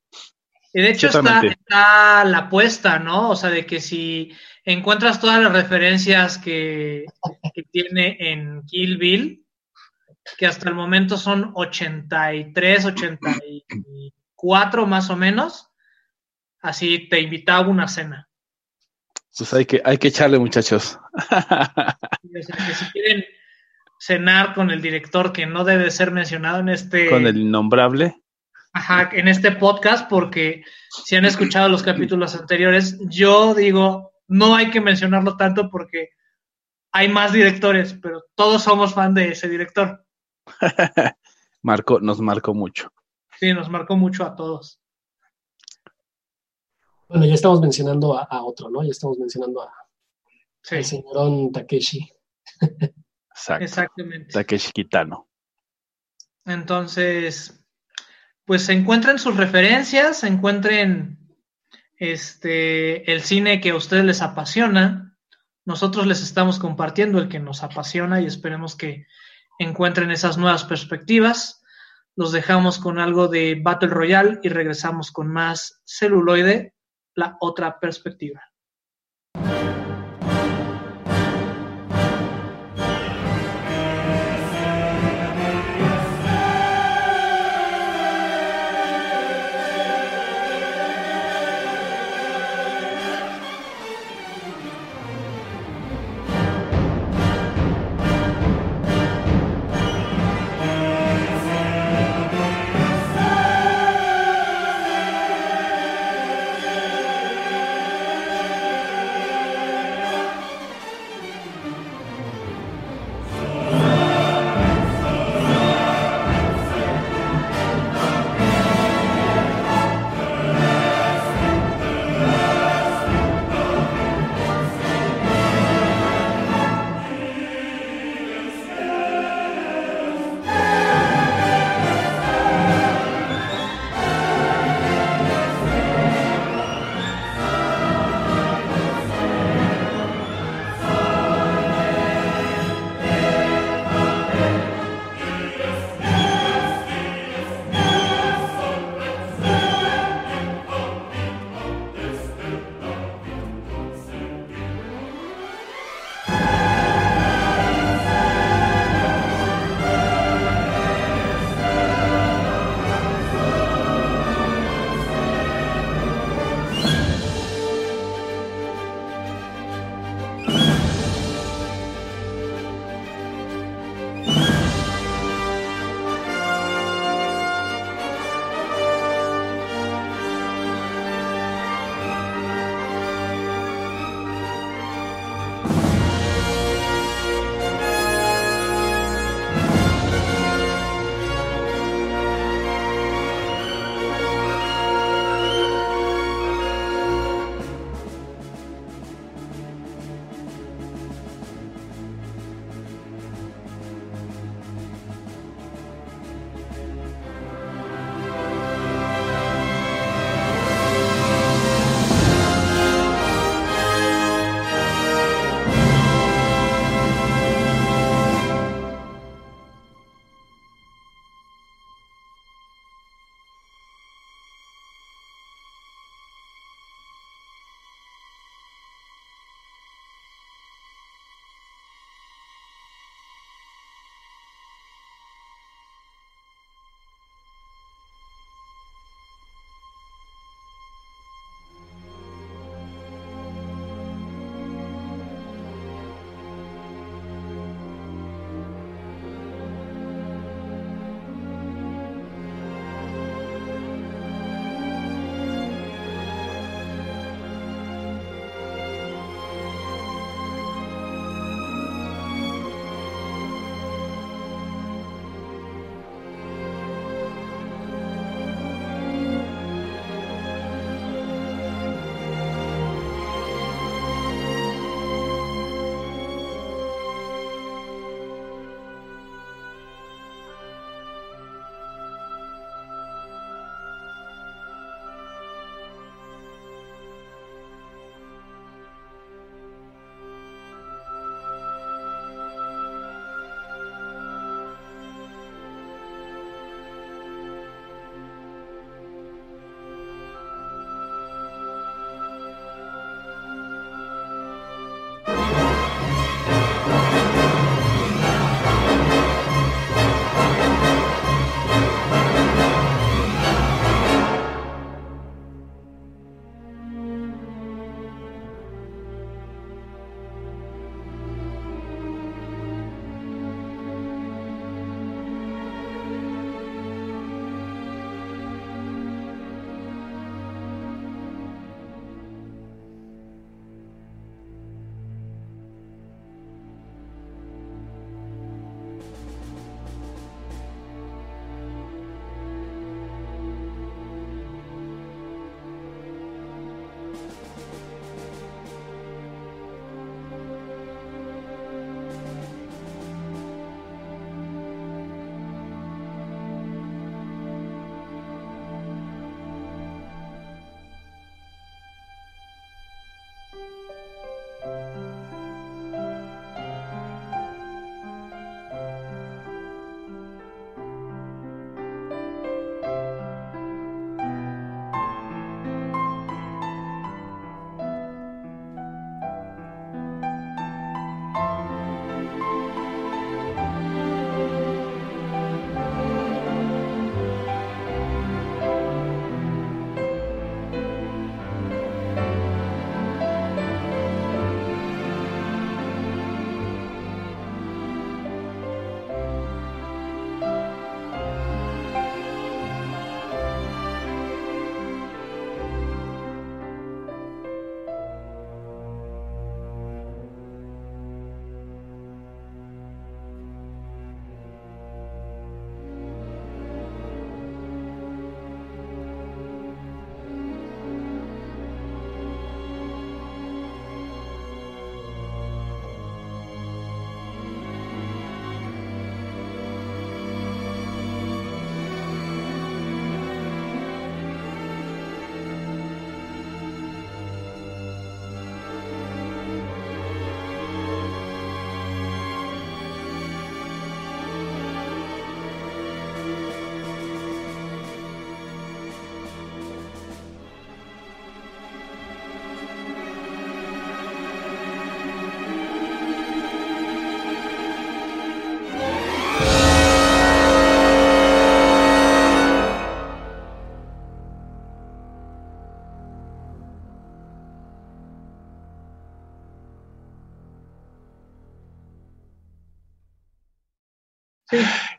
Y de hecho está, está la apuesta, ¿no? O sea, de que si encuentras todas las referencias que, que tiene en Kill Bill, que hasta el momento son 83, 84 más o menos, así te invitaba a una cena. Pues hay que, hay que echarle, muchachos. O sea, que si quieren cenar con el director que no debe ser mencionado en este, Con el innombrable. Ajá, en este podcast, porque si han escuchado los capítulos anteriores, yo digo, no hay que mencionarlo tanto porque hay más directores, pero todos somos fan de ese director. Marcó, nos marcó mucho. Sí, nos marcó mucho a todos. Bueno, ya estamos mencionando a, a otro, ¿no? Ya estamos mencionando a, Sí, al señorón Takeshi. Exacto. exactamente. Takeshi Kitano. Entonces, pues encuentren sus referencias, encuentren este, el cine que a ustedes les apasiona. Nosotros les estamos compartiendo el que nos apasiona y esperemos que encuentren esas nuevas perspectivas. Los dejamos con algo de Battle Royale y regresamos con más celuloide, la otra perspectiva.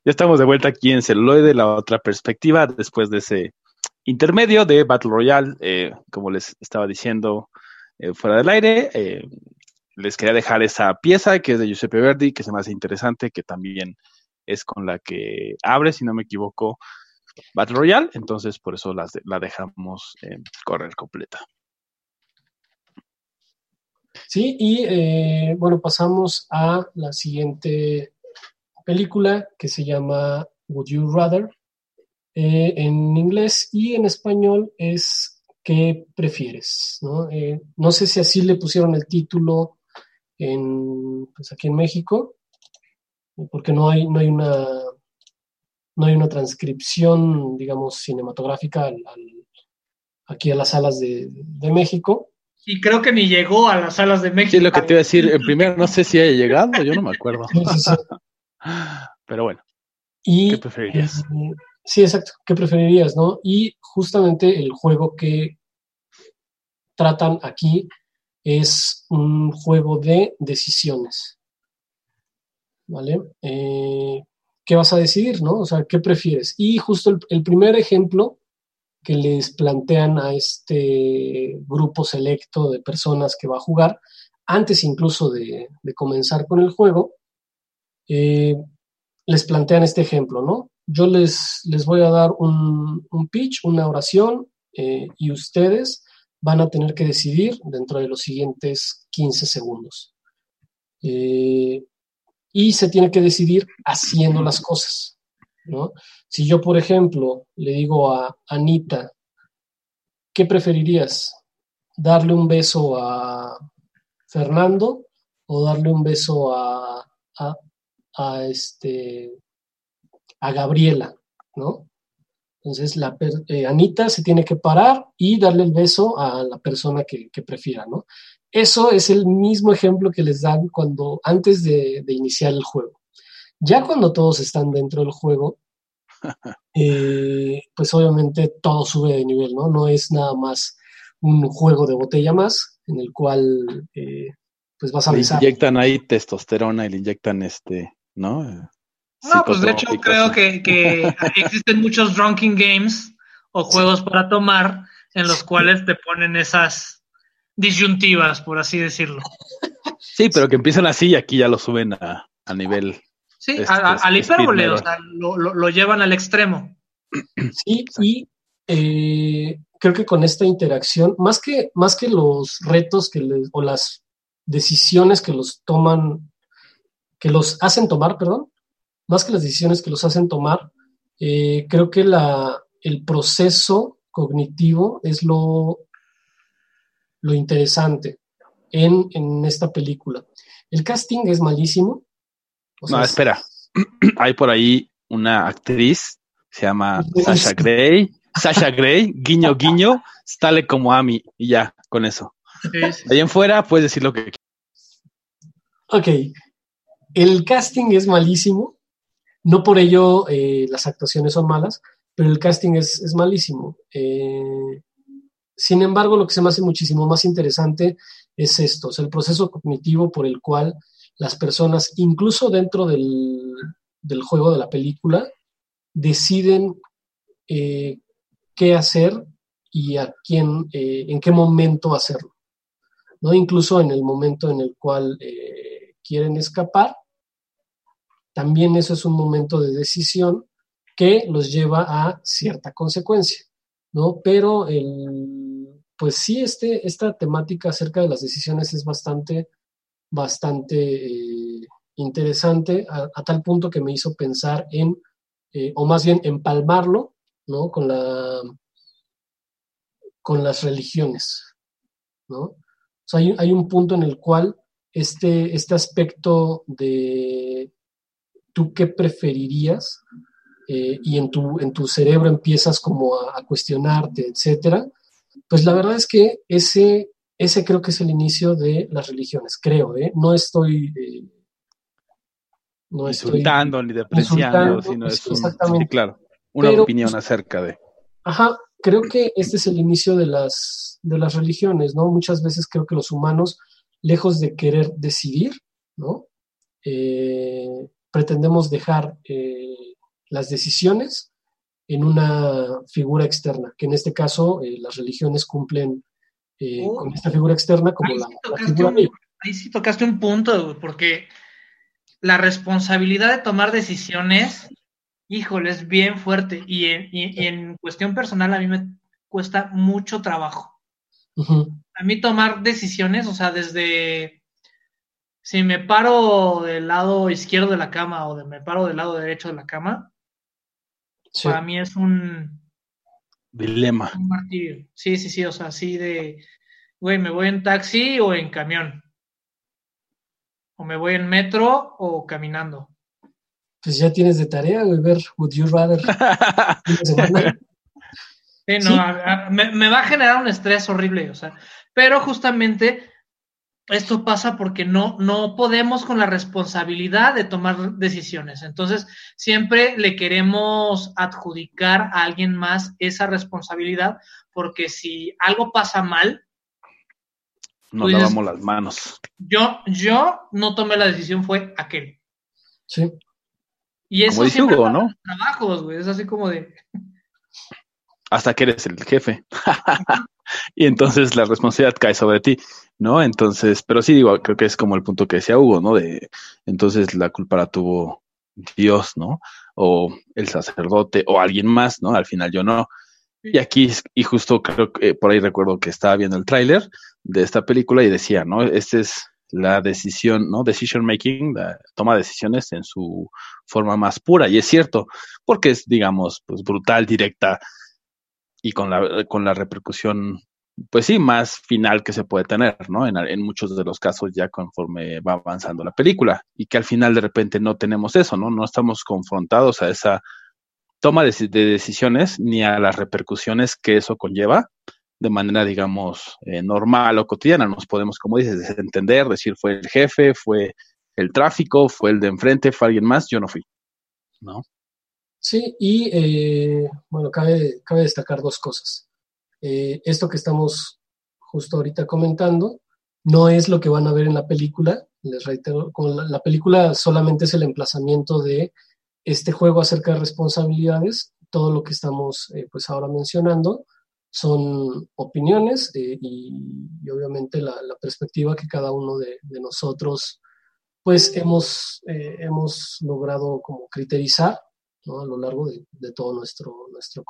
Ya estamos de vuelta aquí en celuloide, la otra perspectiva, después de ese intermedio de Battle Royale, eh, como les estaba diciendo eh, fuera del aire, eh, les quería dejar esa pieza que es de Giuseppe Verdi, que se me hace interesante, que también es con la que abre, si no me equivoco, Battle Royale, entonces por eso la dejamos correr completa. Sí, y bueno, pasamos a la siguiente película que se llama Would You Rather eh, en inglés y en español es ¿Qué prefieres? ¿no? Eh, no sé si así le pusieron el título en, pues aquí en México, porque no hay, no hay una no hay una transcripción, digamos, cinematográfica aquí a las salas de, México. Y creo que ni llegó a las salas de México. Sí, lo que te iba a decir, en primer no sé si haya llegado, yo no me acuerdo. Pero bueno, ¿qué preferirías? Eh, sí, exacto, ¿qué preferirías, no? Y justamente el juego que tratan aquí es un juego de decisiones. ¿Vale? Eh, ¿Qué vas a decidir, no? O sea, ¿qué prefieres? Y justo el, primer ejemplo que les plantean a este grupo selecto de personas que va a jugar, antes incluso de, comenzar con el juego, eh, les plantean este ejemplo, ¿no? Yo les, les voy a dar un, pitch, una oración, eh, y ustedes van a tener que decidir dentro de los siguientes 15 segundos. Eh, y se tiene que decidir haciendo las cosas, ¿no? Si yo, por ejemplo, le digo a Anita, ¿qué preferirías? ¿Darle un beso a Fernando o darle un beso a, este, a Gabriela, ¿no? Entonces, la eh, Anita se tiene que parar y darle el beso a la persona que, prefiera, ¿no? Eso es el mismo ejemplo que les dan cuando, antes de, iniciar el juego. Ya cuando todos están dentro del juego, eh, pues obviamente todo sube de nivel, ¿no? No es nada más un juego de botella más en el cual eh, pues vas a Le inyectan ahí testosterona y le inyectan este ¿no? No, pues de hecho creo que, existen muchos drunken games o juegos para tomar en los cuales te ponen esas disyuntivas, por así decirlo. Sí, pero que empiezan así y aquí ya lo suben a, nivel. Sí, este, al hipérbole, o sea, lo, llevan al extremo. Sí, y eh, creo que con esta interacción, más que, más que los retos que les, o las decisiones que los toman que los hacen tomar, perdón, más que las decisiones que los hacen tomar, eh, creo que la, el proceso cognitivo es lo, lo interesante en, esta película. El casting es malísimo. no, espera. Hay por ahí una actriz, se llama Sasha Gray. Sasha Gray, guiño, guiño, sale como Ami y ya, con eso. Ahí en fuera puedes decir lo que quieras. Ok, el casting es malísimo, no por ello eh, las actuaciones son malas, pero el casting es, malísimo. Eh, sin embargo, lo que se me hace muchísimo más interesante es esto, es el proceso cognitivo por el cual las personas, incluso dentro del, juego de la película, deciden eh, qué hacer y a quién, en qué momento hacerlo. ¿no? Incluso en el momento en el cual quieren escapar, también eso es un momento de decisión que los lleva a cierta consecuencia, ¿no? Pero pues sí, este, esta temática acerca de las decisiones es bastante, bastante eh, interesante, a, tal punto que me hizo pensar en, eh, o más bien empalmarlo, ¿no? Con la con las religiones, ¿no? Hay, hay un punto en el cual este, este aspecto de tú qué preferirías eh, y en tu, en tu cerebro empiezas como a, cuestionarte, etcétera, pues la verdad es que ese, ese creo que es el inicio de las religiones, creo, ¿eh? No estoy... Eh, no insultando ni depreciando, sino es un, claro, una opinión acerca de... Ajá, creo que este es el inicio de las, de las religiones, ¿no? Muchas veces creo que los humanos, lejos de querer decidir, ¿no? Eh, pretendemos dejar eh, las decisiones en una figura externa, que en este caso eh, las religiones cumplen eh, Oh. con esta figura externa como Ahí la, sí la tocaste figura un- de- Ahí sí tocaste un punto, porque la responsabilidad de tomar decisiones, híjole, es bien fuerte. Y en, y- y en cuestión personal a mí me cuesta mucho trabajo. A mí tomar decisiones, o sea, desde si me paro del lado izquierdo de la cama o de, me paro del lado derecho de la cama, sí. para mí es un, Dilema. un martirio. Sí, sí, sí, o sea, así de, güey, me voy en taxi o en camión. O me voy en metro o caminando. Pues ya tienes de tarea, güey, ver Would You Rather. Sí, no, Sí. a- a- me, me va a generar un estrés horrible, o sea, pero justamente esto pasa porque no, no podemos con la responsabilidad de tomar decisiones. Entonces, siempre le queremos adjudicar a alguien más esa responsabilidad, porque si algo pasa mal, Nos dices- lavamos las manos. yo, yo no tomé la decisión, fue aquel. Sí. Y eso Como dice Hugo, ¿no? trabajos, güey. Es así como de, Hasta que eres el jefe. y entonces la responsabilidad cae sobre ti, ¿no? Entonces, pero sí digo, creo que es como el punto que decía Hugo, ¿no? De entonces la culpa la tuvo Dios, ¿no? O el sacerdote o alguien más, ¿no? Al final yo no. Y aquí, y justo creo que por ahí recuerdo que estaba viendo el tráiler de esta película y decía, ¿no? Esta es la decisión, ¿no? Decision making, toma de decisiones en su forma más pura. Y es cierto, porque es, digamos, pues brutal, directa y con la, con la repercusión, pues sí, más final que se puede tener, ¿no? En, en muchos de los casos ya conforme va avanzando la película y que al final de repente no tenemos eso, ¿no? No estamos confrontados a esa toma de, de decisiones ni a las repercusiones que eso conlleva de manera, digamos, eh, normal o cotidiana. Nos podemos, como dices, entender, decir fue el jefe, fue el tráfico, fue el de enfrente, fue alguien más, yo no fui, ¿no? Sí, y eh, bueno, cabe, cabe destacar dos cosas. Eh, esto que estamos justo ahorita comentando no es lo que van a ver en la película. Les reitero, con la, la película solamente es el emplazamiento de este juego acerca de responsabilidades. Todo lo que estamos eh, pues ahora mencionando son opiniones eh, y, obviamente la, la, perspectiva que cada uno de, de nosotros pues hemos, eh, hemos logrado como criterizar ¿no? a lo largo de, de todo nuestro, nuestro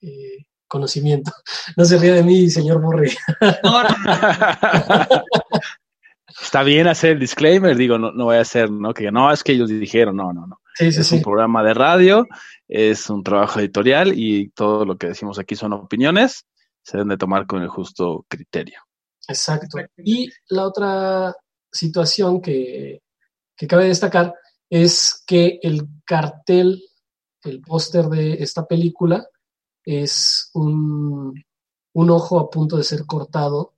eh, conocimiento. No se ría de mí, señor Borre. Está bien hacer el disclaimer, digo, no, no voy a hacer, ¿no? Que no, es que ellos dijeron, no, no, no. Sí, sí, es sí. un programa de radio, es un trabajo editorial y todo lo que decimos aquí son opiniones, se deben de tomar con el justo criterio. Exacto. Y la otra situación que, que cabe destacar es que el cartel, el póster de esta película es un, un, ojo a punto de ser cortado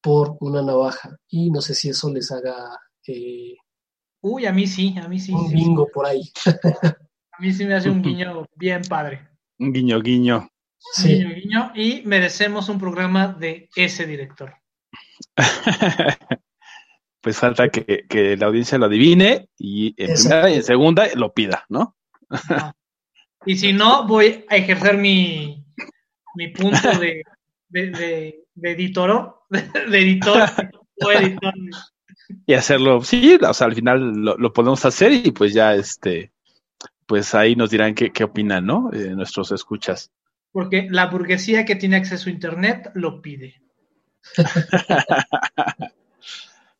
por una navaja. Y no sé si eso les haga... Eh, Uy, a mí sí, a mí sí. un sí, bingo sí. por ahí. A mí sí me hace un guiño bien padre. Un guiño, guiño. Sí. Guiño, guiño. Y merecemos un programa de ese director. pues falta que, que, la audiencia lo adivine y en primera y en segunda lo pida, ¿no? no. Y si no, voy a ejercer mi, mi punto de, de, de, de editor, de, editor, o editor. Y hacerlo, sí, o sea, al final lo, lo, podemos hacer y pues ya, este, pues ahí nos dirán qué, qué opinan, ¿no? Eh, nuestros escuchas. Porque la burguesía que tiene acceso a Internet lo pide.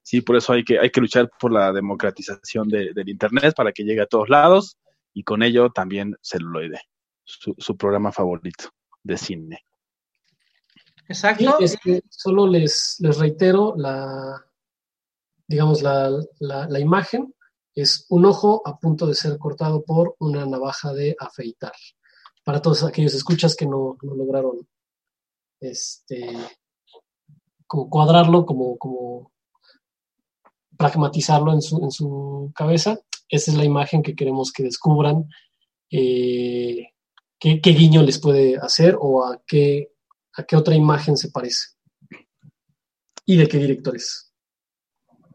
sí, por eso hay que, hay que luchar por la democratización de, del Internet para que llegue a todos lados y con ello también celuloide, su, su programa favorito de cine. Exacto. Y es que solo les, les reitero la, digamos, la, la, la, imagen es un ojo a punto de ser cortado por una navaja de afeitar. Para todos aquellos escuchas que no, no lograron este, como cuadrarlo, como, como pragmatizarlo en su, en su cabeza, esa es la imagen que queremos que descubran eh, qué, qué, guiño les puede hacer o a qué, a qué otra imagen se parece. Y de qué directores.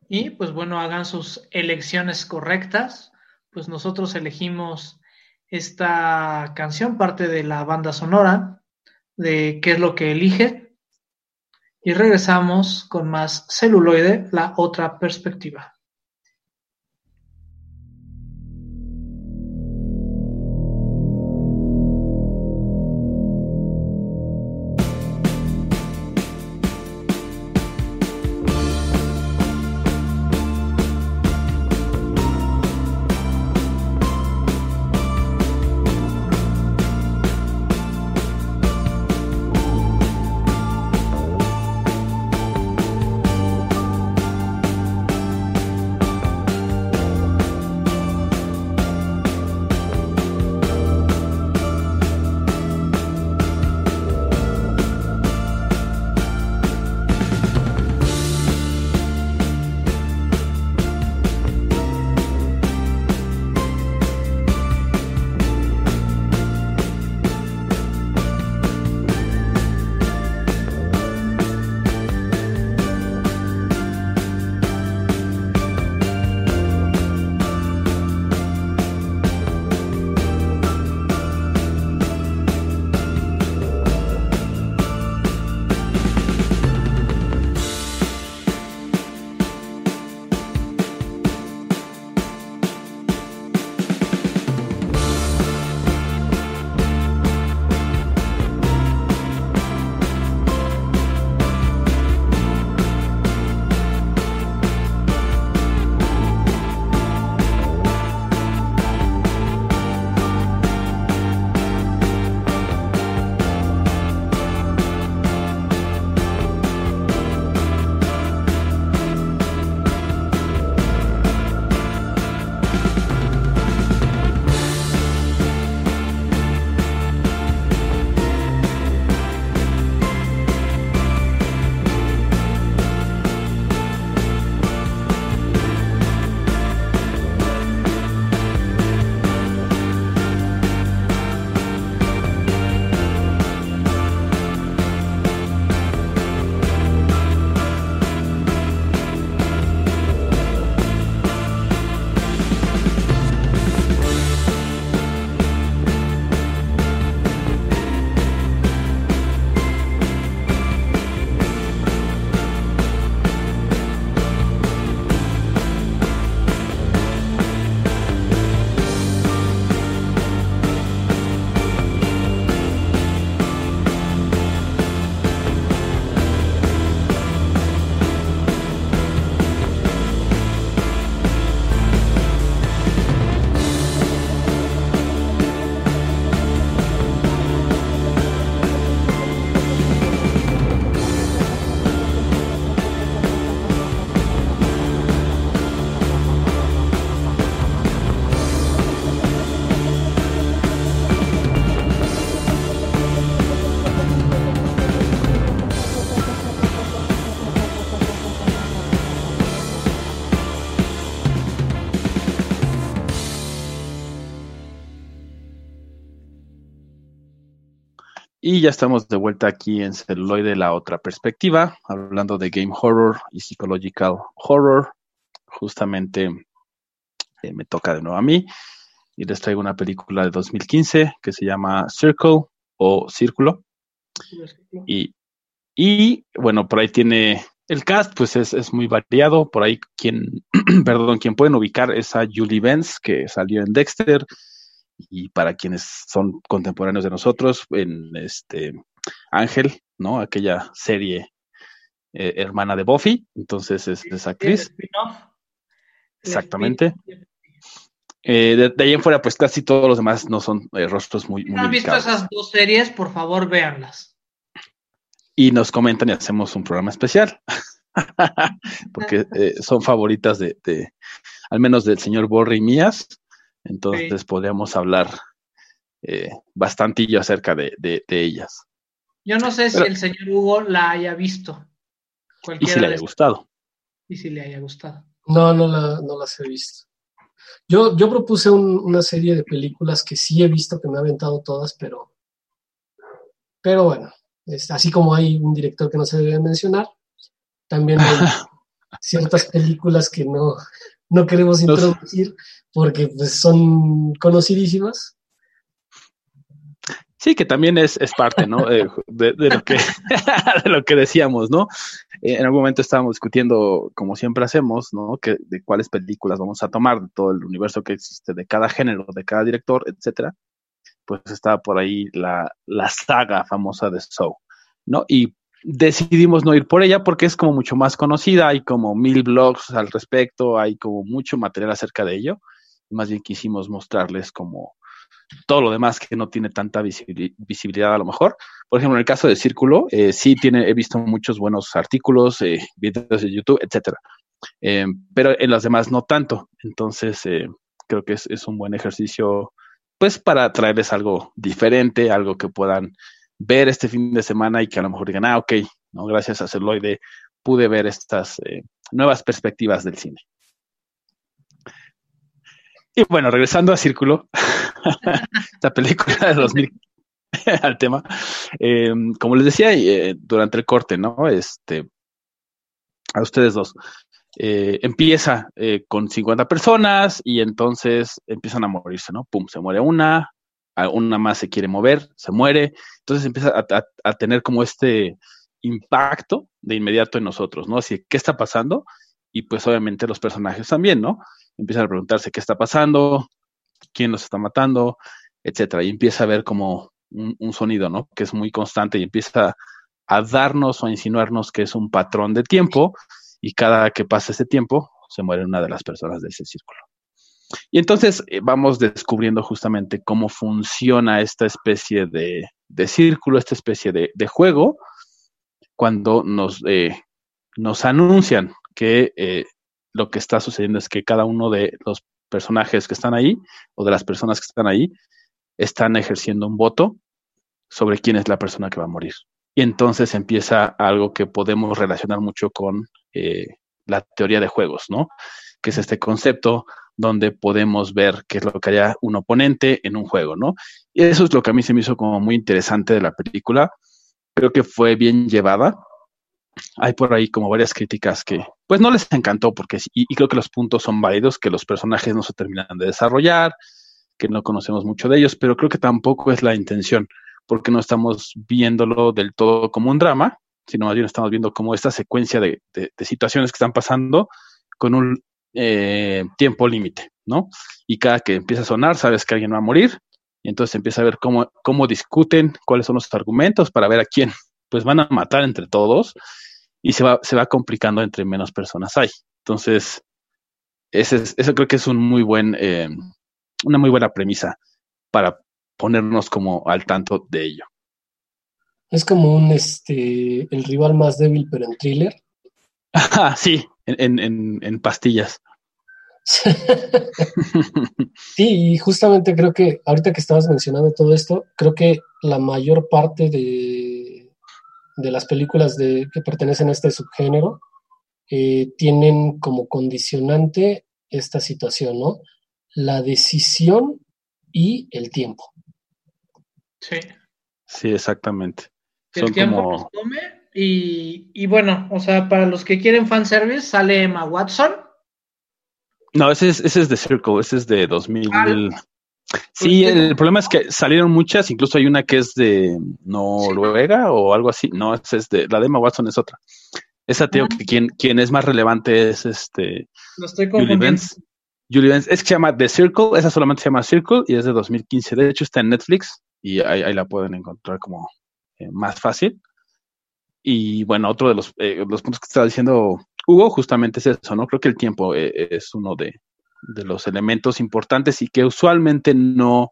Y pues bueno, hagan sus elecciones correctas, pues nosotros elegimos esta canción, parte de la banda sonora de qué es lo que elige. Y regresamos con más celuloide, la otra perspectiva. Y ya estamos de vuelta aquí en Celuloide, la otra perspectiva, hablando de game horror y psychological horror. Justamente eh, me toca de nuevo a mí y les traigo una película de 2015 que se llama Circle o Círculo. Y, y bueno, por ahí tiene el cast, pues es, es muy variado. Por ahí quien, perdón, quien pueden ubicar es a Julie Benz, que salió en Dexter, y para quienes son contemporáneos de nosotros, en este Ángel, ¿no? Aquella serie eh, hermana de Buffy, entonces es esa actriz. Exactamente. Eh, de, ahí en fuera, pues casi todos los demás no son eh, rostros muy. Si no han visto esas dos series, por favor, véanlas. Y nos comentan y hacemos un programa especial. Porque son favoritas de, de, al menos del señor Borre y mías. Entonces podríamos hablar eh, bastantillo acerca de, de, ellas. Yo no sé si el señor Hugo la haya visto. Y si le haya gustado. Y si le haya gustado. No, no, la, no las he visto. Yo, yo propuse una serie de películas que sí he visto, que me ha aventado todas, pero, pero bueno, es, así como hay un director que no se debe mencionar, también hay ciertas películas que no, no queremos introducir porque pues, son conocidísimas. Sí, que también es, es parte, ¿no? Eh, de, lo que, lo que decíamos, ¿no? Eh, en algún momento estábamos discutiendo, como siempre hacemos, ¿no? Que, de cuáles películas vamos a tomar, de todo el universo que existe, de cada género, de cada director, etcétera. Pues estaba por ahí la, la saga famosa de Saw, ¿no? Y decidimos no ir por ella porque es como mucho más conocida, hay como mil blogs al respecto, hay como mucho material acerca de ello. Más bien quisimos mostrarles como todo lo demás que no tiene tanta visibilidad a lo mejor. Por ejemplo, en el caso de Círculo, eh, sí tiene, he visto muchos buenos artículos, eh, videos de YouTube, etcétera. Eh, pero en los demás no tanto. Entonces, creo que es, un buen ejercicio, pues, para traerles algo diferente, algo que puedan ver este fin de semana y que a lo mejor digan, ah, ok, ¿no? gracias a Celoide pude ver estas nuevas perspectivas del cine. Y bueno, regresando a Círculo, esta película de 2000 al tema, eh, como les decía eh, durante el corte, ¿no? Este, a ustedes dos, eh, empieza con 50 personas y entonces empiezan a morirse, ¿no? Pum, se muere una, una más se quiere mover, se muere, entonces empieza a, tener como este impacto de inmediato en nosotros, ¿no? Así, ¿qué está pasando? Y pues obviamente los personajes también, ¿no? Empiezan a preguntarse qué está pasando, quién los está matando, etcétera. Y empieza a ver como un, sonido, ¿no? Que es muy constante y empieza a darnos o a insinuarnos que es un patrón de tiempo y cada que pasa ese tiempo se muere una de las personas de ese círculo. Y entonces eh, vamos descubriendo justamente cómo funciona esta especie de, círculo, esta especie de, juego, cuando nos, eh, nos anuncian que eh, lo que está sucediendo es que cada uno de los personajes que están ahí o de las personas que están ahí están ejerciendo un voto sobre quién es la persona que va a morir. Y entonces empieza algo que podemos relacionar mucho con eh, la teoría de juegos, ¿no? Que es este concepto donde podemos ver qué es lo que haría un oponente en un juego, ¿no? Y eso es lo que a mí se me hizo como muy interesante de la película. Creo que fue bien llevada, hay por ahí como varias críticas que pues no les encantó porque y, y, creo que los puntos son válidos, que los personajes no se terminan de desarrollar, que no conocemos mucho de ellos, pero creo que tampoco es la intención, porque no estamos viéndolo del todo como un drama, sino más bien estamos viendo como esta secuencia de, de, situaciones que están pasando con un eh, tiempo límite, ¿no? Y cada que empieza a sonar, sabes que alguien va a morir, y entonces empieza a ver cómo, cómo discuten, cuáles son los argumentos para ver a quién pues van a matar entre todos y se va, se va complicando entre menos personas hay. Entonces, ese es, eso creo que es un muy buen, eh, una muy buena premisa para ponernos como al tanto de ello. Es como un este el rival más débil, pero en thriller. sí, en, en, en pastillas. sí, y justamente creo que ahorita que estabas mencionando todo esto, creo que la mayor parte de, de las películas de, que pertenecen a este subgénero eh, tienen como condicionante esta situación, ¿no? La decisión y el tiempo. Sí. Sí, exactamente. El tiempo tome y, y, bueno, o sea, para los que quieren fanservice, sale Emma Watson. No, ese es, ese es de Circle, ese es de 2000. Sí, el problema es que salieron muchas, incluso hay una que es de Noruega o algo así. No, esa es de la de Emma Watson es otra. Esa tío que quien, quien es más relevante es este Lo estoy Julie Benz. Julie Benz. Es que se llama The Circle, esa solamente se llama Circle y es de 2015. De hecho está en Netflix y ahí, la pueden encontrar como eh, más fácil. Y bueno, otro de los, eh, los puntos que estaba diciendo Hugo justamente es eso, ¿no? Creo que el tiempo eh, es uno de, de los elementos importantes y que usualmente no,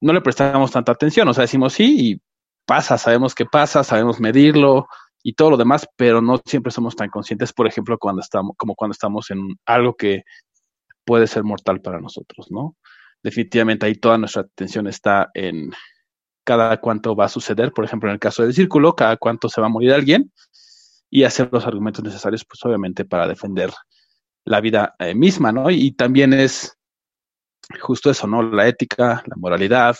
no le prestamos tanta atención. O sea, decimos sí y pasa, sabemos qué pasa, sabemos medirlo y todo lo demás, pero no siempre somos tan conscientes, por ejemplo, cuando estamos, como cuando estamos en algo que puede ser mortal para nosotros, ¿no? Definitivamente ahí toda nuestra atención está en cada cuánto va a suceder, por ejemplo, en el caso del círculo, cada cuánto se va a morir alguien y hacer los argumentos necesarios, pues obviamente para defender la vida eh, misma, ¿no? Y, también es justo eso, ¿no? La ética, la moralidad,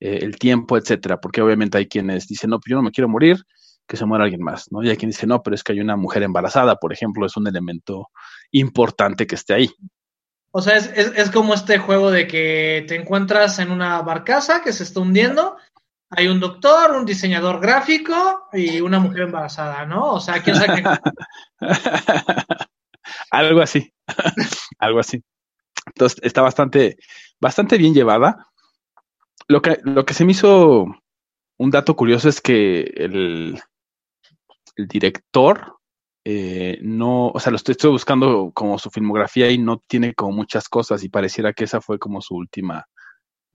eh, el tiempo, etcétera, porque obviamente hay quienes dicen, no, pues yo no me quiero morir, que se muera alguien más, ¿no? Y hay quien dice, no, pero es que hay una mujer embarazada, por ejemplo, es un elemento importante que esté ahí. O sea, es, es, es, como este juego de que te encuentras en una barcaza que se está hundiendo, hay un doctor, un diseñador gráfico y una mujer embarazada, ¿no? O sea, ¿quién sabe? Algo así, algo así. Entonces, está bastante, bastante bien llevada. Lo que, lo que se me hizo un dato curioso es que el, director eh, no, o sea, lo estoy, estoy, buscando como su filmografía y no tiene como muchas cosas y pareciera que esa fue como su última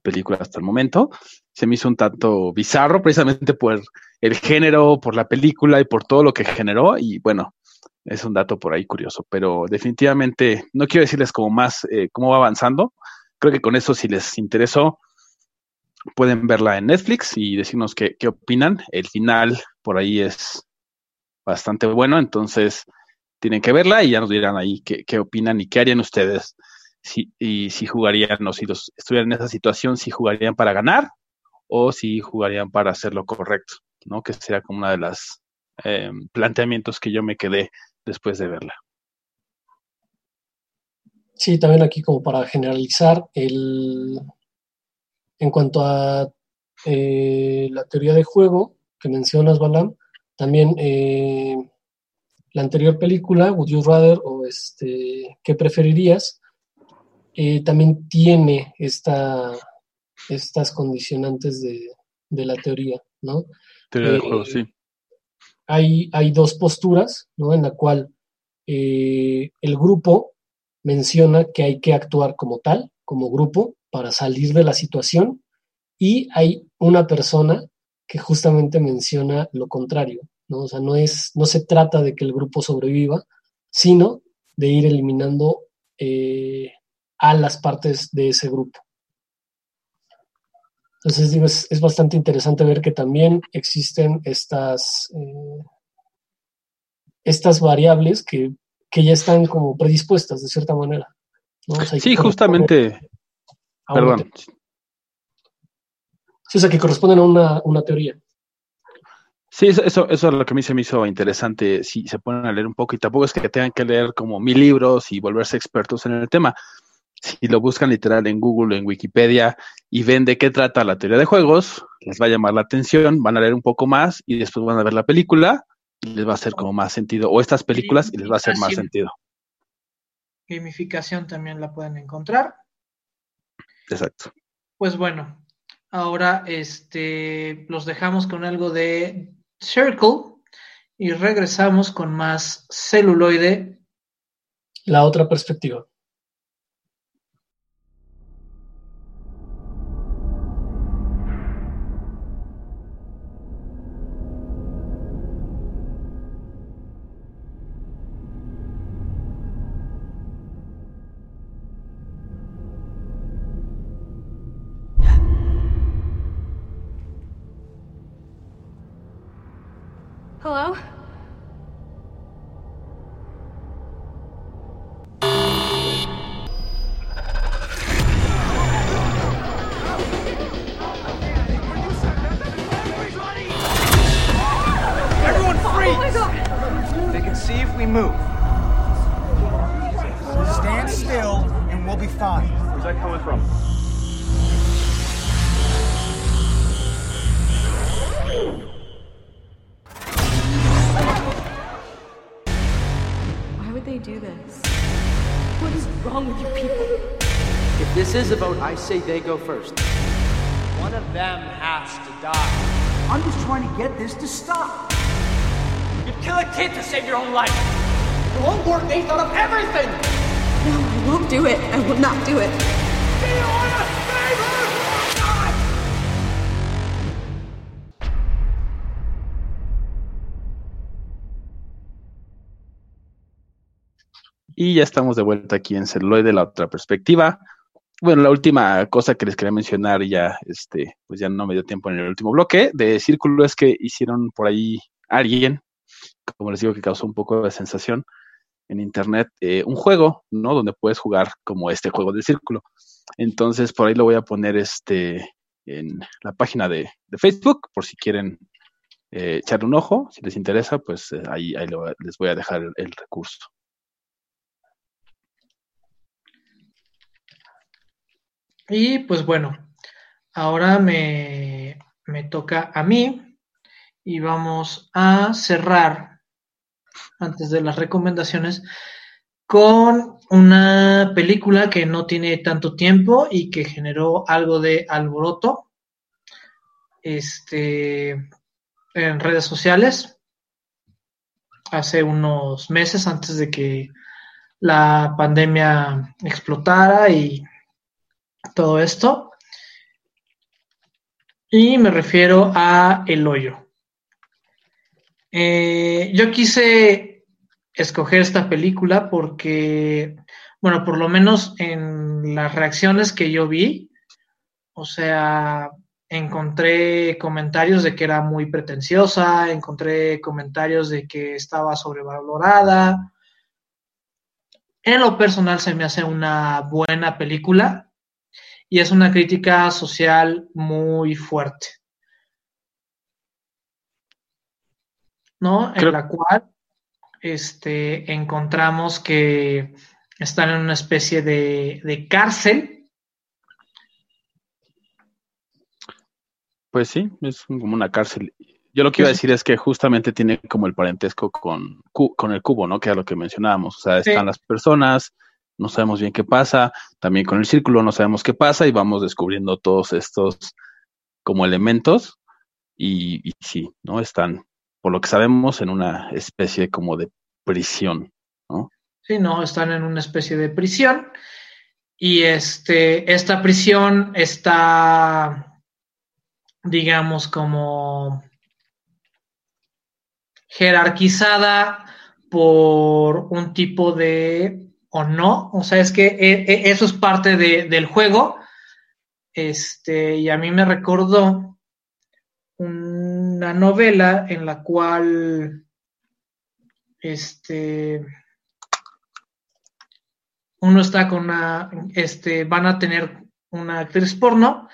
película hasta el momento. Se me hizo un tanto bizarro precisamente por el género, por la película y por todo lo que generó y bueno, es un dato por ahí curioso, pero definitivamente no quiero decirles como más eh, cómo va avanzando. Creo que con eso si les interesó, pueden verla en Netflix y decirnos qué, qué opinan. El final por ahí es bastante bueno, entonces tienen que verla y ya nos dirán ahí qué, qué opinan y qué harían ustedes si, y si jugarían o si los, estuvieran en esa situación, si jugarían para ganar o si jugarían para hacer lo correcto, ¿no? Que sería como una de las eh, planteamientos que yo me quedé después de verla. Sí, también aquí como para generalizar, el, en cuanto a eh, la teoría de juego que mencionas, Balam, también eh, la anterior película, Would You Rather o este, ¿Qué preferirías? Eh, también tiene esta, estas condicionantes de, de la teoría, ¿no? Teoría de juego, sí. Hay, dos posturas, ¿no? En la cual eh, el grupo menciona que hay que actuar como tal, como grupo, para salir de la situación, y hay una persona que justamente menciona lo contrario, ¿no? O sea, no, es, no se trata de que el grupo sobreviva, sino de ir eliminando eh, a las partes de ese grupo. Entonces, digo, es, es bastante interesante ver que también existen estas, eh, estas variables que, que, ya están como predispuestas de cierta manera. ¿no? O sea, sí, justamente. Perdón. Sí, o sea, que corresponden a una, una teoría. Sí, eso, eso, eso, es lo que a mí se me hizo interesante, si se ponen a leer un poco, y tampoco es que tengan que leer como mil libros y volverse expertos en el tema. Si lo buscan literal en Google o en Wikipedia y ven de qué trata la teoría de juegos, les va a llamar la atención, van a leer un poco más y después van a ver la película y les va a hacer como más sentido, o estas películas y les va a hacer más sentido. Gamificación también la pueden encontrar. Exacto. Pues bueno, ahora este los dejamos con algo de Circle y regresamos con más celuloide. La otra perspectiva. They see if we move. Stand still and we'll be fine. Where's that coming from? Why would they do this? What is wrong with you people? If this is a vote, I say they go first. One of them has to die. I'm just trying to get this to stop. Kill a kid to save your own life. It won't work. They thought of everything. No, I won't do it. I will not do it. Y ya estamos de vuelta aquí en Celuloide, la otra perspectiva. Bueno, la última cosa que les quería mencionar, ya, este, pues ya no me dio tiempo en el último bloque de Círculo, es que hicieron por ahí alguien, como les digo, que causó un poco de sensación en internet, eh, un juego, ¿no? Donde puedes jugar como este juego del círculo. Entonces, por ahí lo voy a poner este en la página de, de Facebook, por si quieren eh, echarle un ojo, si les interesa, pues eh, ahí, ahí les voy a dejar el, el recurso. Y pues bueno, ahora me, me toca a mí y vamos a cerrar antes de las recomendaciones con una película que no tiene tanto tiempo y que generó algo de alboroto este, en redes sociales hace unos meses antes de que la pandemia explotara y todo esto. Y me refiero a El Hoyo. Eh, yo quise escoger esta película porque, bueno, por lo menos en las reacciones que yo vi, o sea, encontré comentarios de que era muy pretenciosa, encontré comentarios de que estaba sobrevalorada. En lo personal se me hace una buena película y es una crítica social muy fuerte. ¿No? En la cual este, encontramos que están en una especie de, de cárcel. Pues sí, es como una cárcel. Yo lo que iba a decir es que justamente tiene como el parentesco con, con el cubo, ¿no? Que es lo que mencionábamos. O sea, están las personas, no sabemos bien qué pasa, también con el círculo no sabemos qué pasa y vamos descubriendo todos estos como elementos y, y sí, ¿no? Están, por lo que sabemos, en una especie como de prisión, ¿no? Sí, no, están en una especie de prisión y este, esta prisión está, digamos, como jerarquizada por un tipo de o no. O sea, es que eh, eh, eso es parte de, del juego. Este, y a mí me recordó una novela en la cual este uno está con una este van a tener una actriz porno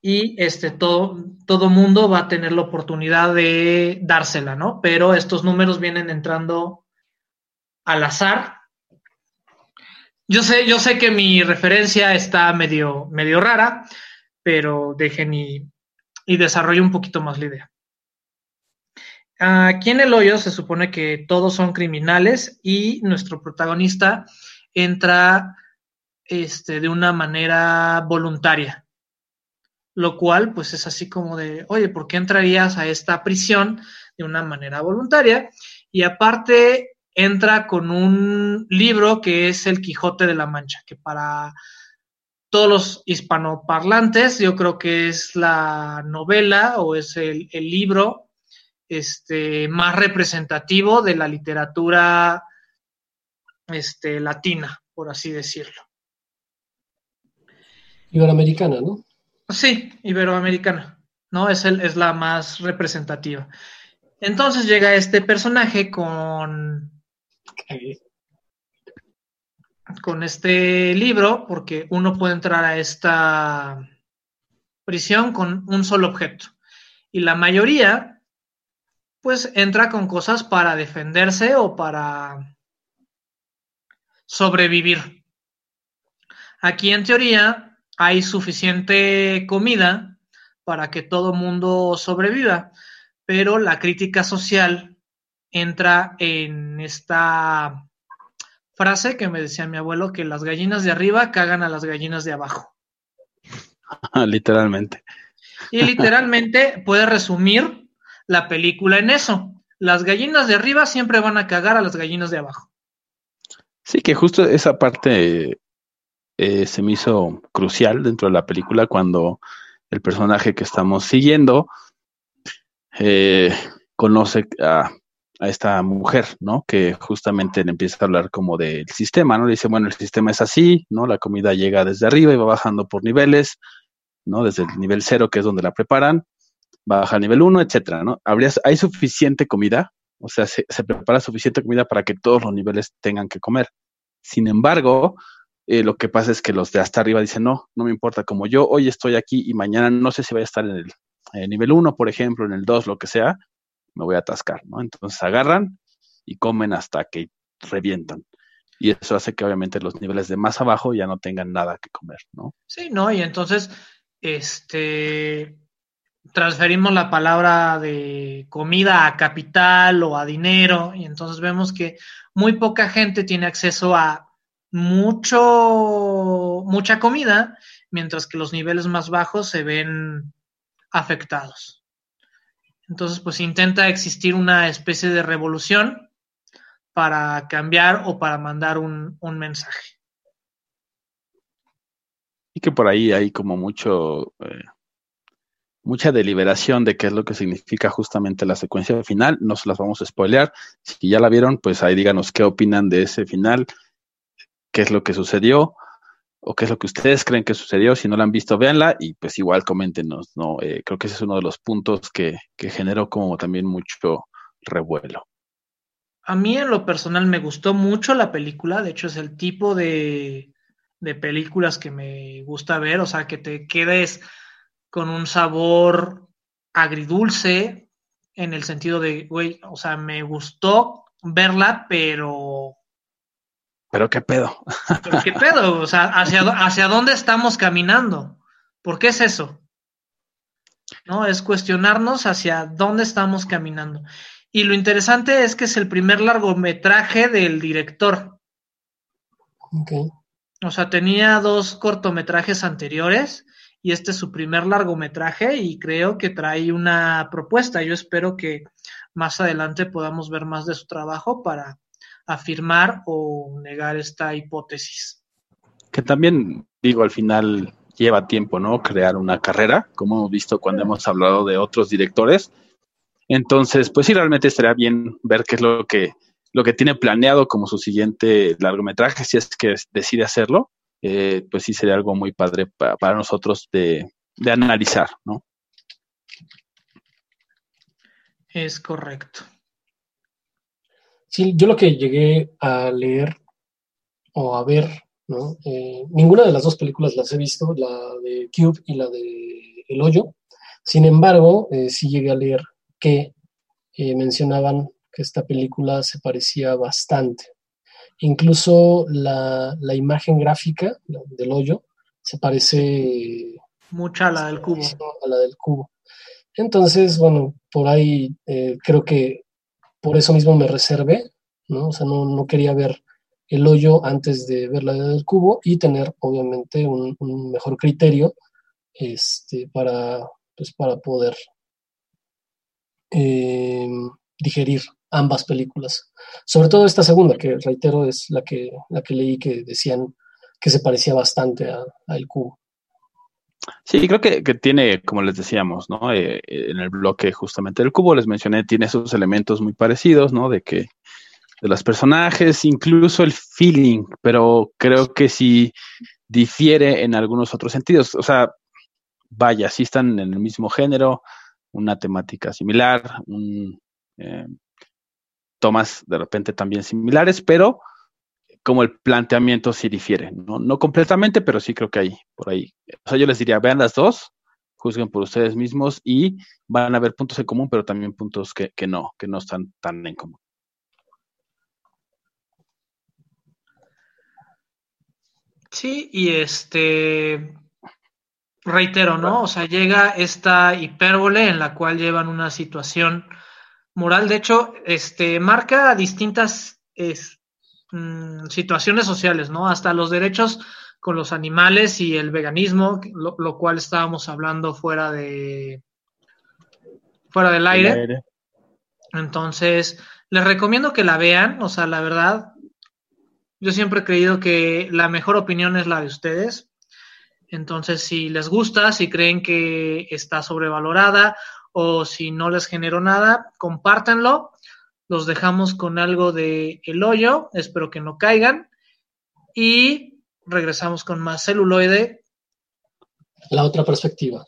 y este todo todo mundo va a tener la oportunidad de dársela, ¿no? Pero estos números vienen entrando al azar yo sé, yo sé que mi referencia está medio, medio rara, pero dejen y, y desarrollo un poquito más la idea. Aquí en el hoyo se supone que todos son criminales y nuestro protagonista entra este, de una manera voluntaria, lo cual pues es así como de, oye, ¿por qué entrarías a esta prisión de una manera voluntaria? Y aparte entra con un libro que es El Quijote de la Mancha, que para todos los hispanoparlantes yo creo que es la novela o es el, el libro este, más representativo de la literatura este, latina, por así decirlo. Iberoamericana, ¿no? Sí, iberoamericana, ¿no? Es, el, es la más representativa. Entonces llega este personaje con con este libro, porque uno puede entrar a esta prisión con un solo objeto. Y la mayoría, pues entra con cosas para defenderse o para sobrevivir. Aquí en teoría hay suficiente comida para que todo mundo sobreviva, pero la crítica social entra en esta frase que me decía mi abuelo, que las gallinas de arriba cagan a las gallinas de abajo. literalmente. Y literalmente puede resumir la película en eso. Las gallinas de arriba siempre van a cagar a las gallinas de abajo. Sí, que justo esa parte eh, se me hizo crucial dentro de la película cuando el personaje que estamos siguiendo eh, conoce a a esta mujer, ¿no? Que justamente le empieza a hablar como del sistema, ¿no? Le dice, bueno, el sistema es así, ¿no? La comida llega desde arriba y va bajando por niveles, ¿no? Desde el nivel cero, que es donde la preparan, baja al nivel uno, etcétera, ¿no? ¿Habría, ¿Hay suficiente comida? O sea, se, prepara suficiente comida para que todos los niveles tengan que comer. Sin embargo, eh, lo que pasa es que los de hasta arriba dicen, no, no me importa, como yo hoy estoy aquí y mañana no sé si voy a estar en el, nivel uno, por ejemplo, en el dos, lo que sea, me voy a atascar, ¿no? Entonces agarran y comen hasta que revientan. y eso hace que obviamente los niveles de más abajo ya no tengan nada que comer, ¿no? Sí, no, y entonces, este, transferimos la palabra de comida a capital o a dinero, y entonces vemos que muy poca gente tiene acceso a mucho, mucha comida, mientras que los niveles más bajos se ven afectados. Entonces, pues intenta existir una especie de revolución para cambiar o para mandar un, un mensaje. Y que por ahí hay como mucho, eh, mucha deliberación de qué es lo que significa justamente la secuencia final. No se las vamos a spoilear. Si ya la vieron, pues ahí díganos qué opinan de ese final, qué es lo que sucedió o qué es lo que ustedes creen que sucedió. Si no la han visto, véanla y pues igual coméntenos, ¿no? Eh, creo que ese es uno de los puntos que, generó como también mucho revuelo. A mí en lo personal me gustó mucho la película, de hecho es el tipo de películas que me gusta ver, o sea, que te quedes con un sabor agridulce en el sentido de, güey, o sea, me gustó verla, pero... Pero qué pedo. Pero qué pedo, o sea, ¿hacia, hacia dónde estamos caminando? ¿Por qué es eso? ¿No? Es cuestionarnos hacia dónde estamos caminando. Y lo interesante es que es el primer largometraje del director. Okay. O sea, tenía dos cortometrajes anteriores y este es su primer largometraje y creo que trae una propuesta. Yo espero que más adelante podamos ver más de su trabajo para afirmar o negar esta hipótesis. Que también, digo, al final lleva tiempo, ¿no? Crear una carrera, como hemos visto cuando hemos hablado de otros directores. Entonces, pues sí, realmente estaría bien ver qué es lo que, lo que tiene planeado como su siguiente largometraje, si es que decide hacerlo eh, pues sí sería algo muy padre pa para nosotros de, de analizar, ¿no? Es correcto. Sí, yo lo que llegué a leer o a ver, ¿no? Eh, ninguna de las dos películas las he visto, la de Cube y la de El Hoyo. Sin embargo, eh, sí llegué a leer que eh, mencionaban que esta película se parecía bastante Incluso la, la imagen gráfica del hoyo se parece mucho a la del cubo. A la del cubo. Entonces, bueno, por ahí eh, creo que por eso mismo me reservé, ¿no? O sea, no, no, quería ver el hoyo antes de ver la del cubo y tener, obviamente, un, un mejor criterio este, para, pues, para poder eh, digerir ambas películas. Sobre todo esta segunda, que reitero es la que, la que leí que decían que se parecía bastante a, El Cubo. Sí, creo que, que, tiene, como les decíamos, ¿no? Eh, en el bloque justamente del cubo les mencioné, tiene esos elementos muy parecidos, ¿no? De que de los personajes, incluso el feeling, pero creo que sí difiere en algunos otros sentidos. O sea, vaya, sí están en el mismo género, una temática similar, un, eh, tomas de repente también similares, pero como el planteamiento sí difiere, ¿no? no completamente, pero sí creo que hay por ahí. O sea, yo les diría, vean las dos, juzguen por ustedes mismos y van a ver puntos en común, pero también puntos que, que no, que no están tan en común. Sí, y este, reitero, ¿no? O sea, llega esta hipérbole en la cual llevan una situación moral. De hecho, este, marca distintas es, mmm, situaciones sociales, ¿no? Hasta los derechos con los animales y el veganismo, lo, lo cual estábamos hablando fuera de fuera del aire. aire. Entonces, les recomiendo que la vean, o sea, la verdad, yo siempre he creído que la mejor opinión es la de ustedes. Entonces, si les gusta, si creen que está sobrevalorada o si no les generó nada, compártanlo. Los dejamos con algo de el hoyo, espero que no caigan. Y regresamos con más celuloide. La otra perspectiva.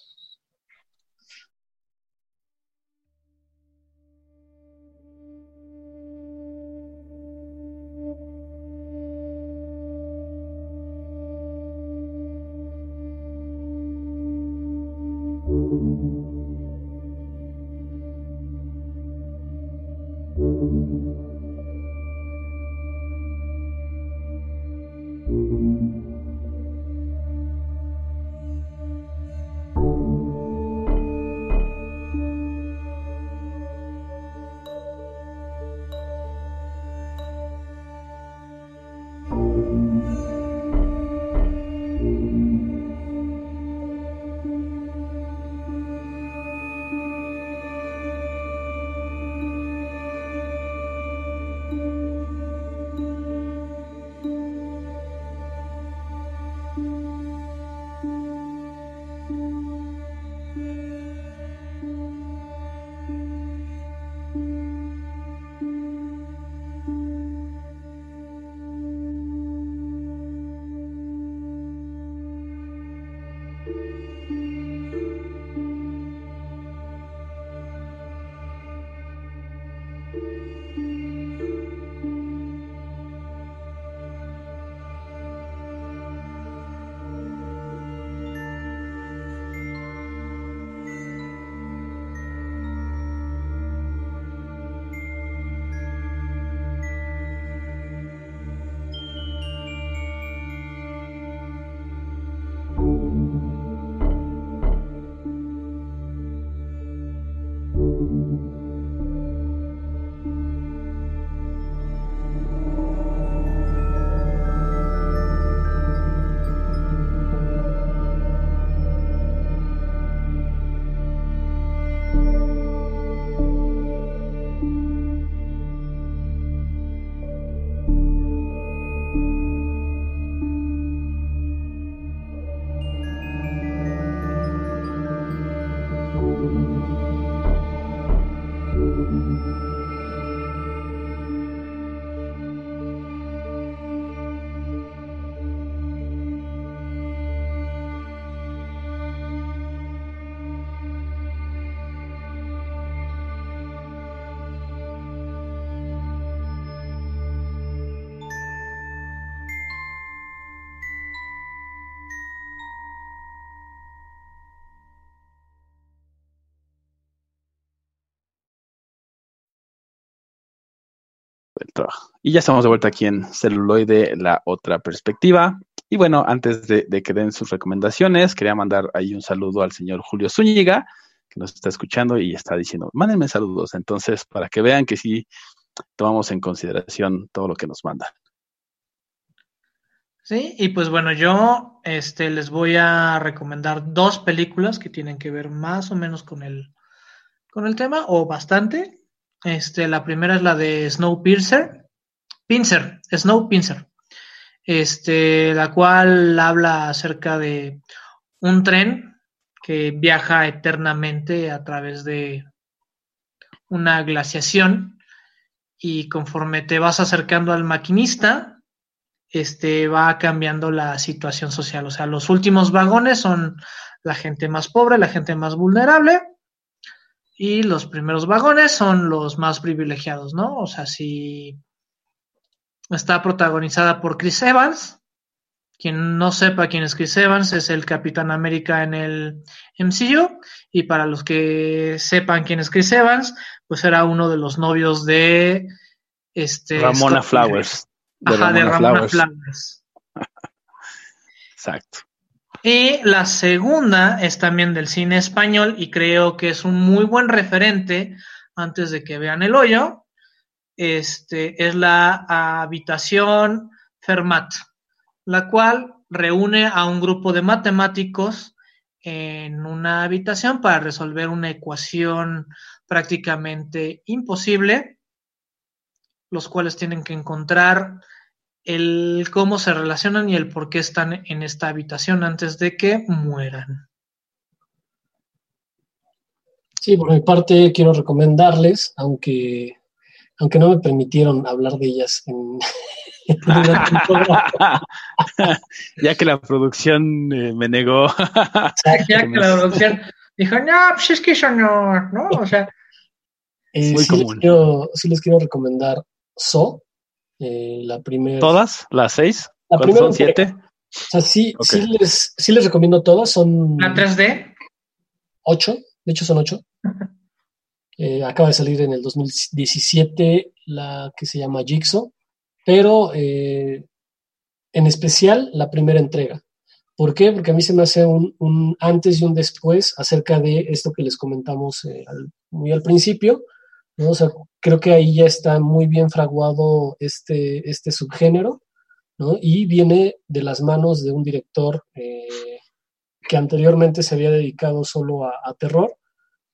Trabajo. Y ya estamos de vuelta aquí en Celuloide, la otra perspectiva. Y bueno, antes de, de, que den sus recomendaciones, quería mandar ahí un saludo al señor Julio Zúñiga, que nos está escuchando y está diciendo, mándenme saludos. Entonces, para que vean que sí tomamos en consideración todo lo que nos mandan. Sí, y pues bueno, yo este, les voy a recomendar dos películas que tienen que ver más o menos con el, con el tema, o bastante. Este, la primera es la de Snowpiercer, Pincer, Snowpiercer, este, la cual habla acerca de un tren que viaja eternamente a través de una glaciación y conforme te vas acercando al maquinista, este, va cambiando la situación social. O sea, los últimos vagones son la gente más pobre, la gente más vulnerable, y los primeros vagones son los más privilegiados, ¿no? O sea, si está protagonizada por Chris Evans, quien no sepa quién es Chris Evans, es el Capitán América en el MCU, y para los que sepan quién es Chris Evans, pues era uno de los novios de este Ramona Flowers. De Ajá, Ramona de Ramona Flowers. Flowers. Exacto. Y la segunda es también del cine español y creo que es un muy buen referente antes de que vean el hoyo. Este es la habitación Fermat, la cual reúne a un grupo de matemáticos en una habitación para resolver una ecuación prácticamente imposible, los cuales tienen que encontrar el cómo se relacionan y el por qué están en esta habitación antes de que mueran. Sí, por mi parte quiero recomendarles, aunque, aunque no me permitieron hablar de ellas en, ya que la producción eh, me negó. ya que la producción dijo, no, pues es que eso no, ¿no? O sea. Eh, sí. Les quiero, sí les quiero recomendar So, eh, la primera. ¿Todas? ¿Las seis? La primera son siete? O sea, sí, okay. sí, les, sí les recomiendo todas. Son. ¿La 3D? Ocho, de hecho son ocho. eh, acaba de salir en el 2017 la que se llama Jigsaw, pero eh, en especial la primera entrega. ¿Por qué? Porque a mí se me hace un, un antes y un después acerca de esto que les comentamos eh, al, muy al principio, creo que ahí ya está muy bien fraguado este, este subgénero, ¿no? Y viene de las manos de un director eh, que anteriormente se había dedicado solo a, terror,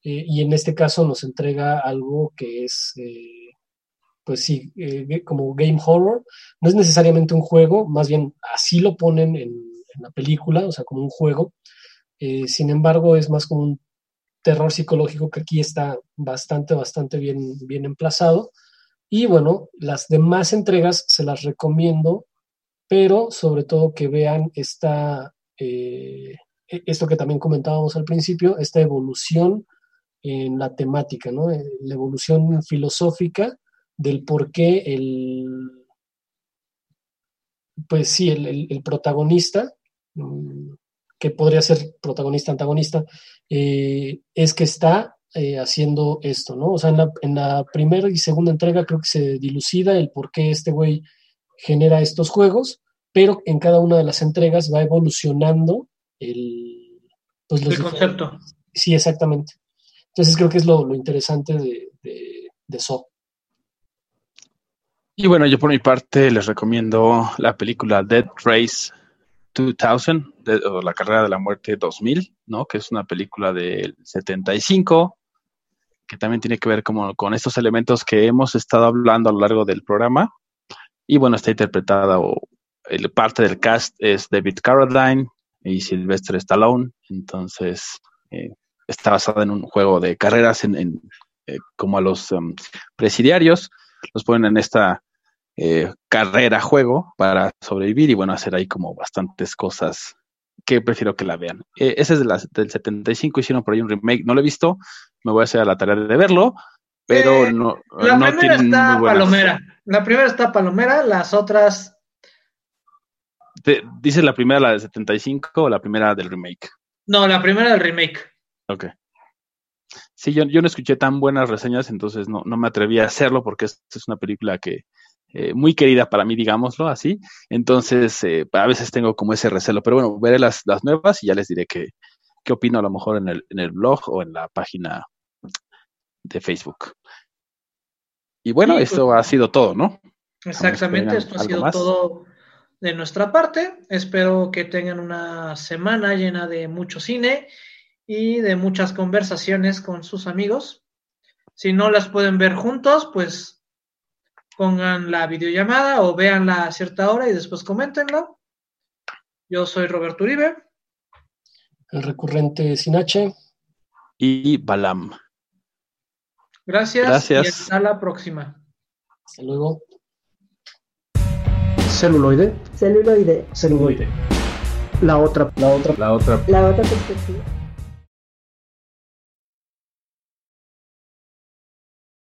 eh, y en este caso nos entrega algo que es, eh, pues sí, como game horror. No es necesariamente un juego, más bien así lo ponen en, en la película, o sea, como un juego. sin embargo, es más como un terror psicológico que aquí está bastante, bastante bien, bien emplazado. Y bueno, las demás entregas se las recomiendo, pero sobre todo que vean esta, eh, esto que también comentábamos al principio, esta evolución en la temática, ¿no? La evolución filosófica del por qué el, pues sí, el, el, el protagonista, que podría ser protagonista, antagonista, eh, es que está eh, haciendo esto, ¿no? O sea, en la, en la, primera y segunda entrega creo que se dilucida el por qué este güey genera estos juegos, pero en cada una de las entregas va evolucionando el, pues los el concepto. Sí, exactamente. Entonces creo que es lo, lo interesante de, de, de So. Y bueno, yo por mi parte les recomiendo la película Dead Race 2000, de, o La carrera de la muerte 2000, ¿no? Que es una película del 75, que también tiene que ver como con estos elementos que hemos estado hablando a lo largo del programa. Y bueno, está interpretada o el, parte del cast es David Carradine y Sylvester Stallone. Entonces, eh, está basada en un juego de carreras en, eh, como a los um, presidiarios. Los ponen en esta eh, carrera juego para sobrevivir y bueno, hacer ahí como bastantes cosas que prefiero que la vean. Eh, ese es de la, del 75, hicieron por ahí un remake, no lo he visto, me voy a hacer a la tarea de verlo, pero eh, no. La no primera está palomera, la primera está palomera, las otras... Te, ¿Dices la primera, la del 75 o la primera del remake? No, la primera del remake. Ok. Sí, yo, yo no escuché tan buenas reseñas, entonces no, no me atreví a hacerlo porque esta es una película que eh, muy querida para mí, digámoslo así. Entonces, eh, a veces tengo como ese recelo, pero bueno, veré las, las nuevas y ya les diré qué, qué opino a lo mejor en el, en el blog o en la página de Facebook. Y bueno, Sí, esto pues- ha sido todo, ¿no? Exactamente, esto ha sido más? todo de nuestra parte. Espero que tengan una semana llena de mucho cine y de muchas conversaciones con sus amigos. Si no las pueden ver juntos, pues pongan la videollamada o véanla a cierta hora y después coméntenlo. Yo soy Roberto Uribe. El recurrente sin H. Y Balam. Gracias, Gracias. y hasta la próxima. Hasta luego. Celuloide, Celuloide. celuloide. La otra, la otra, la otra La otra perspectiva.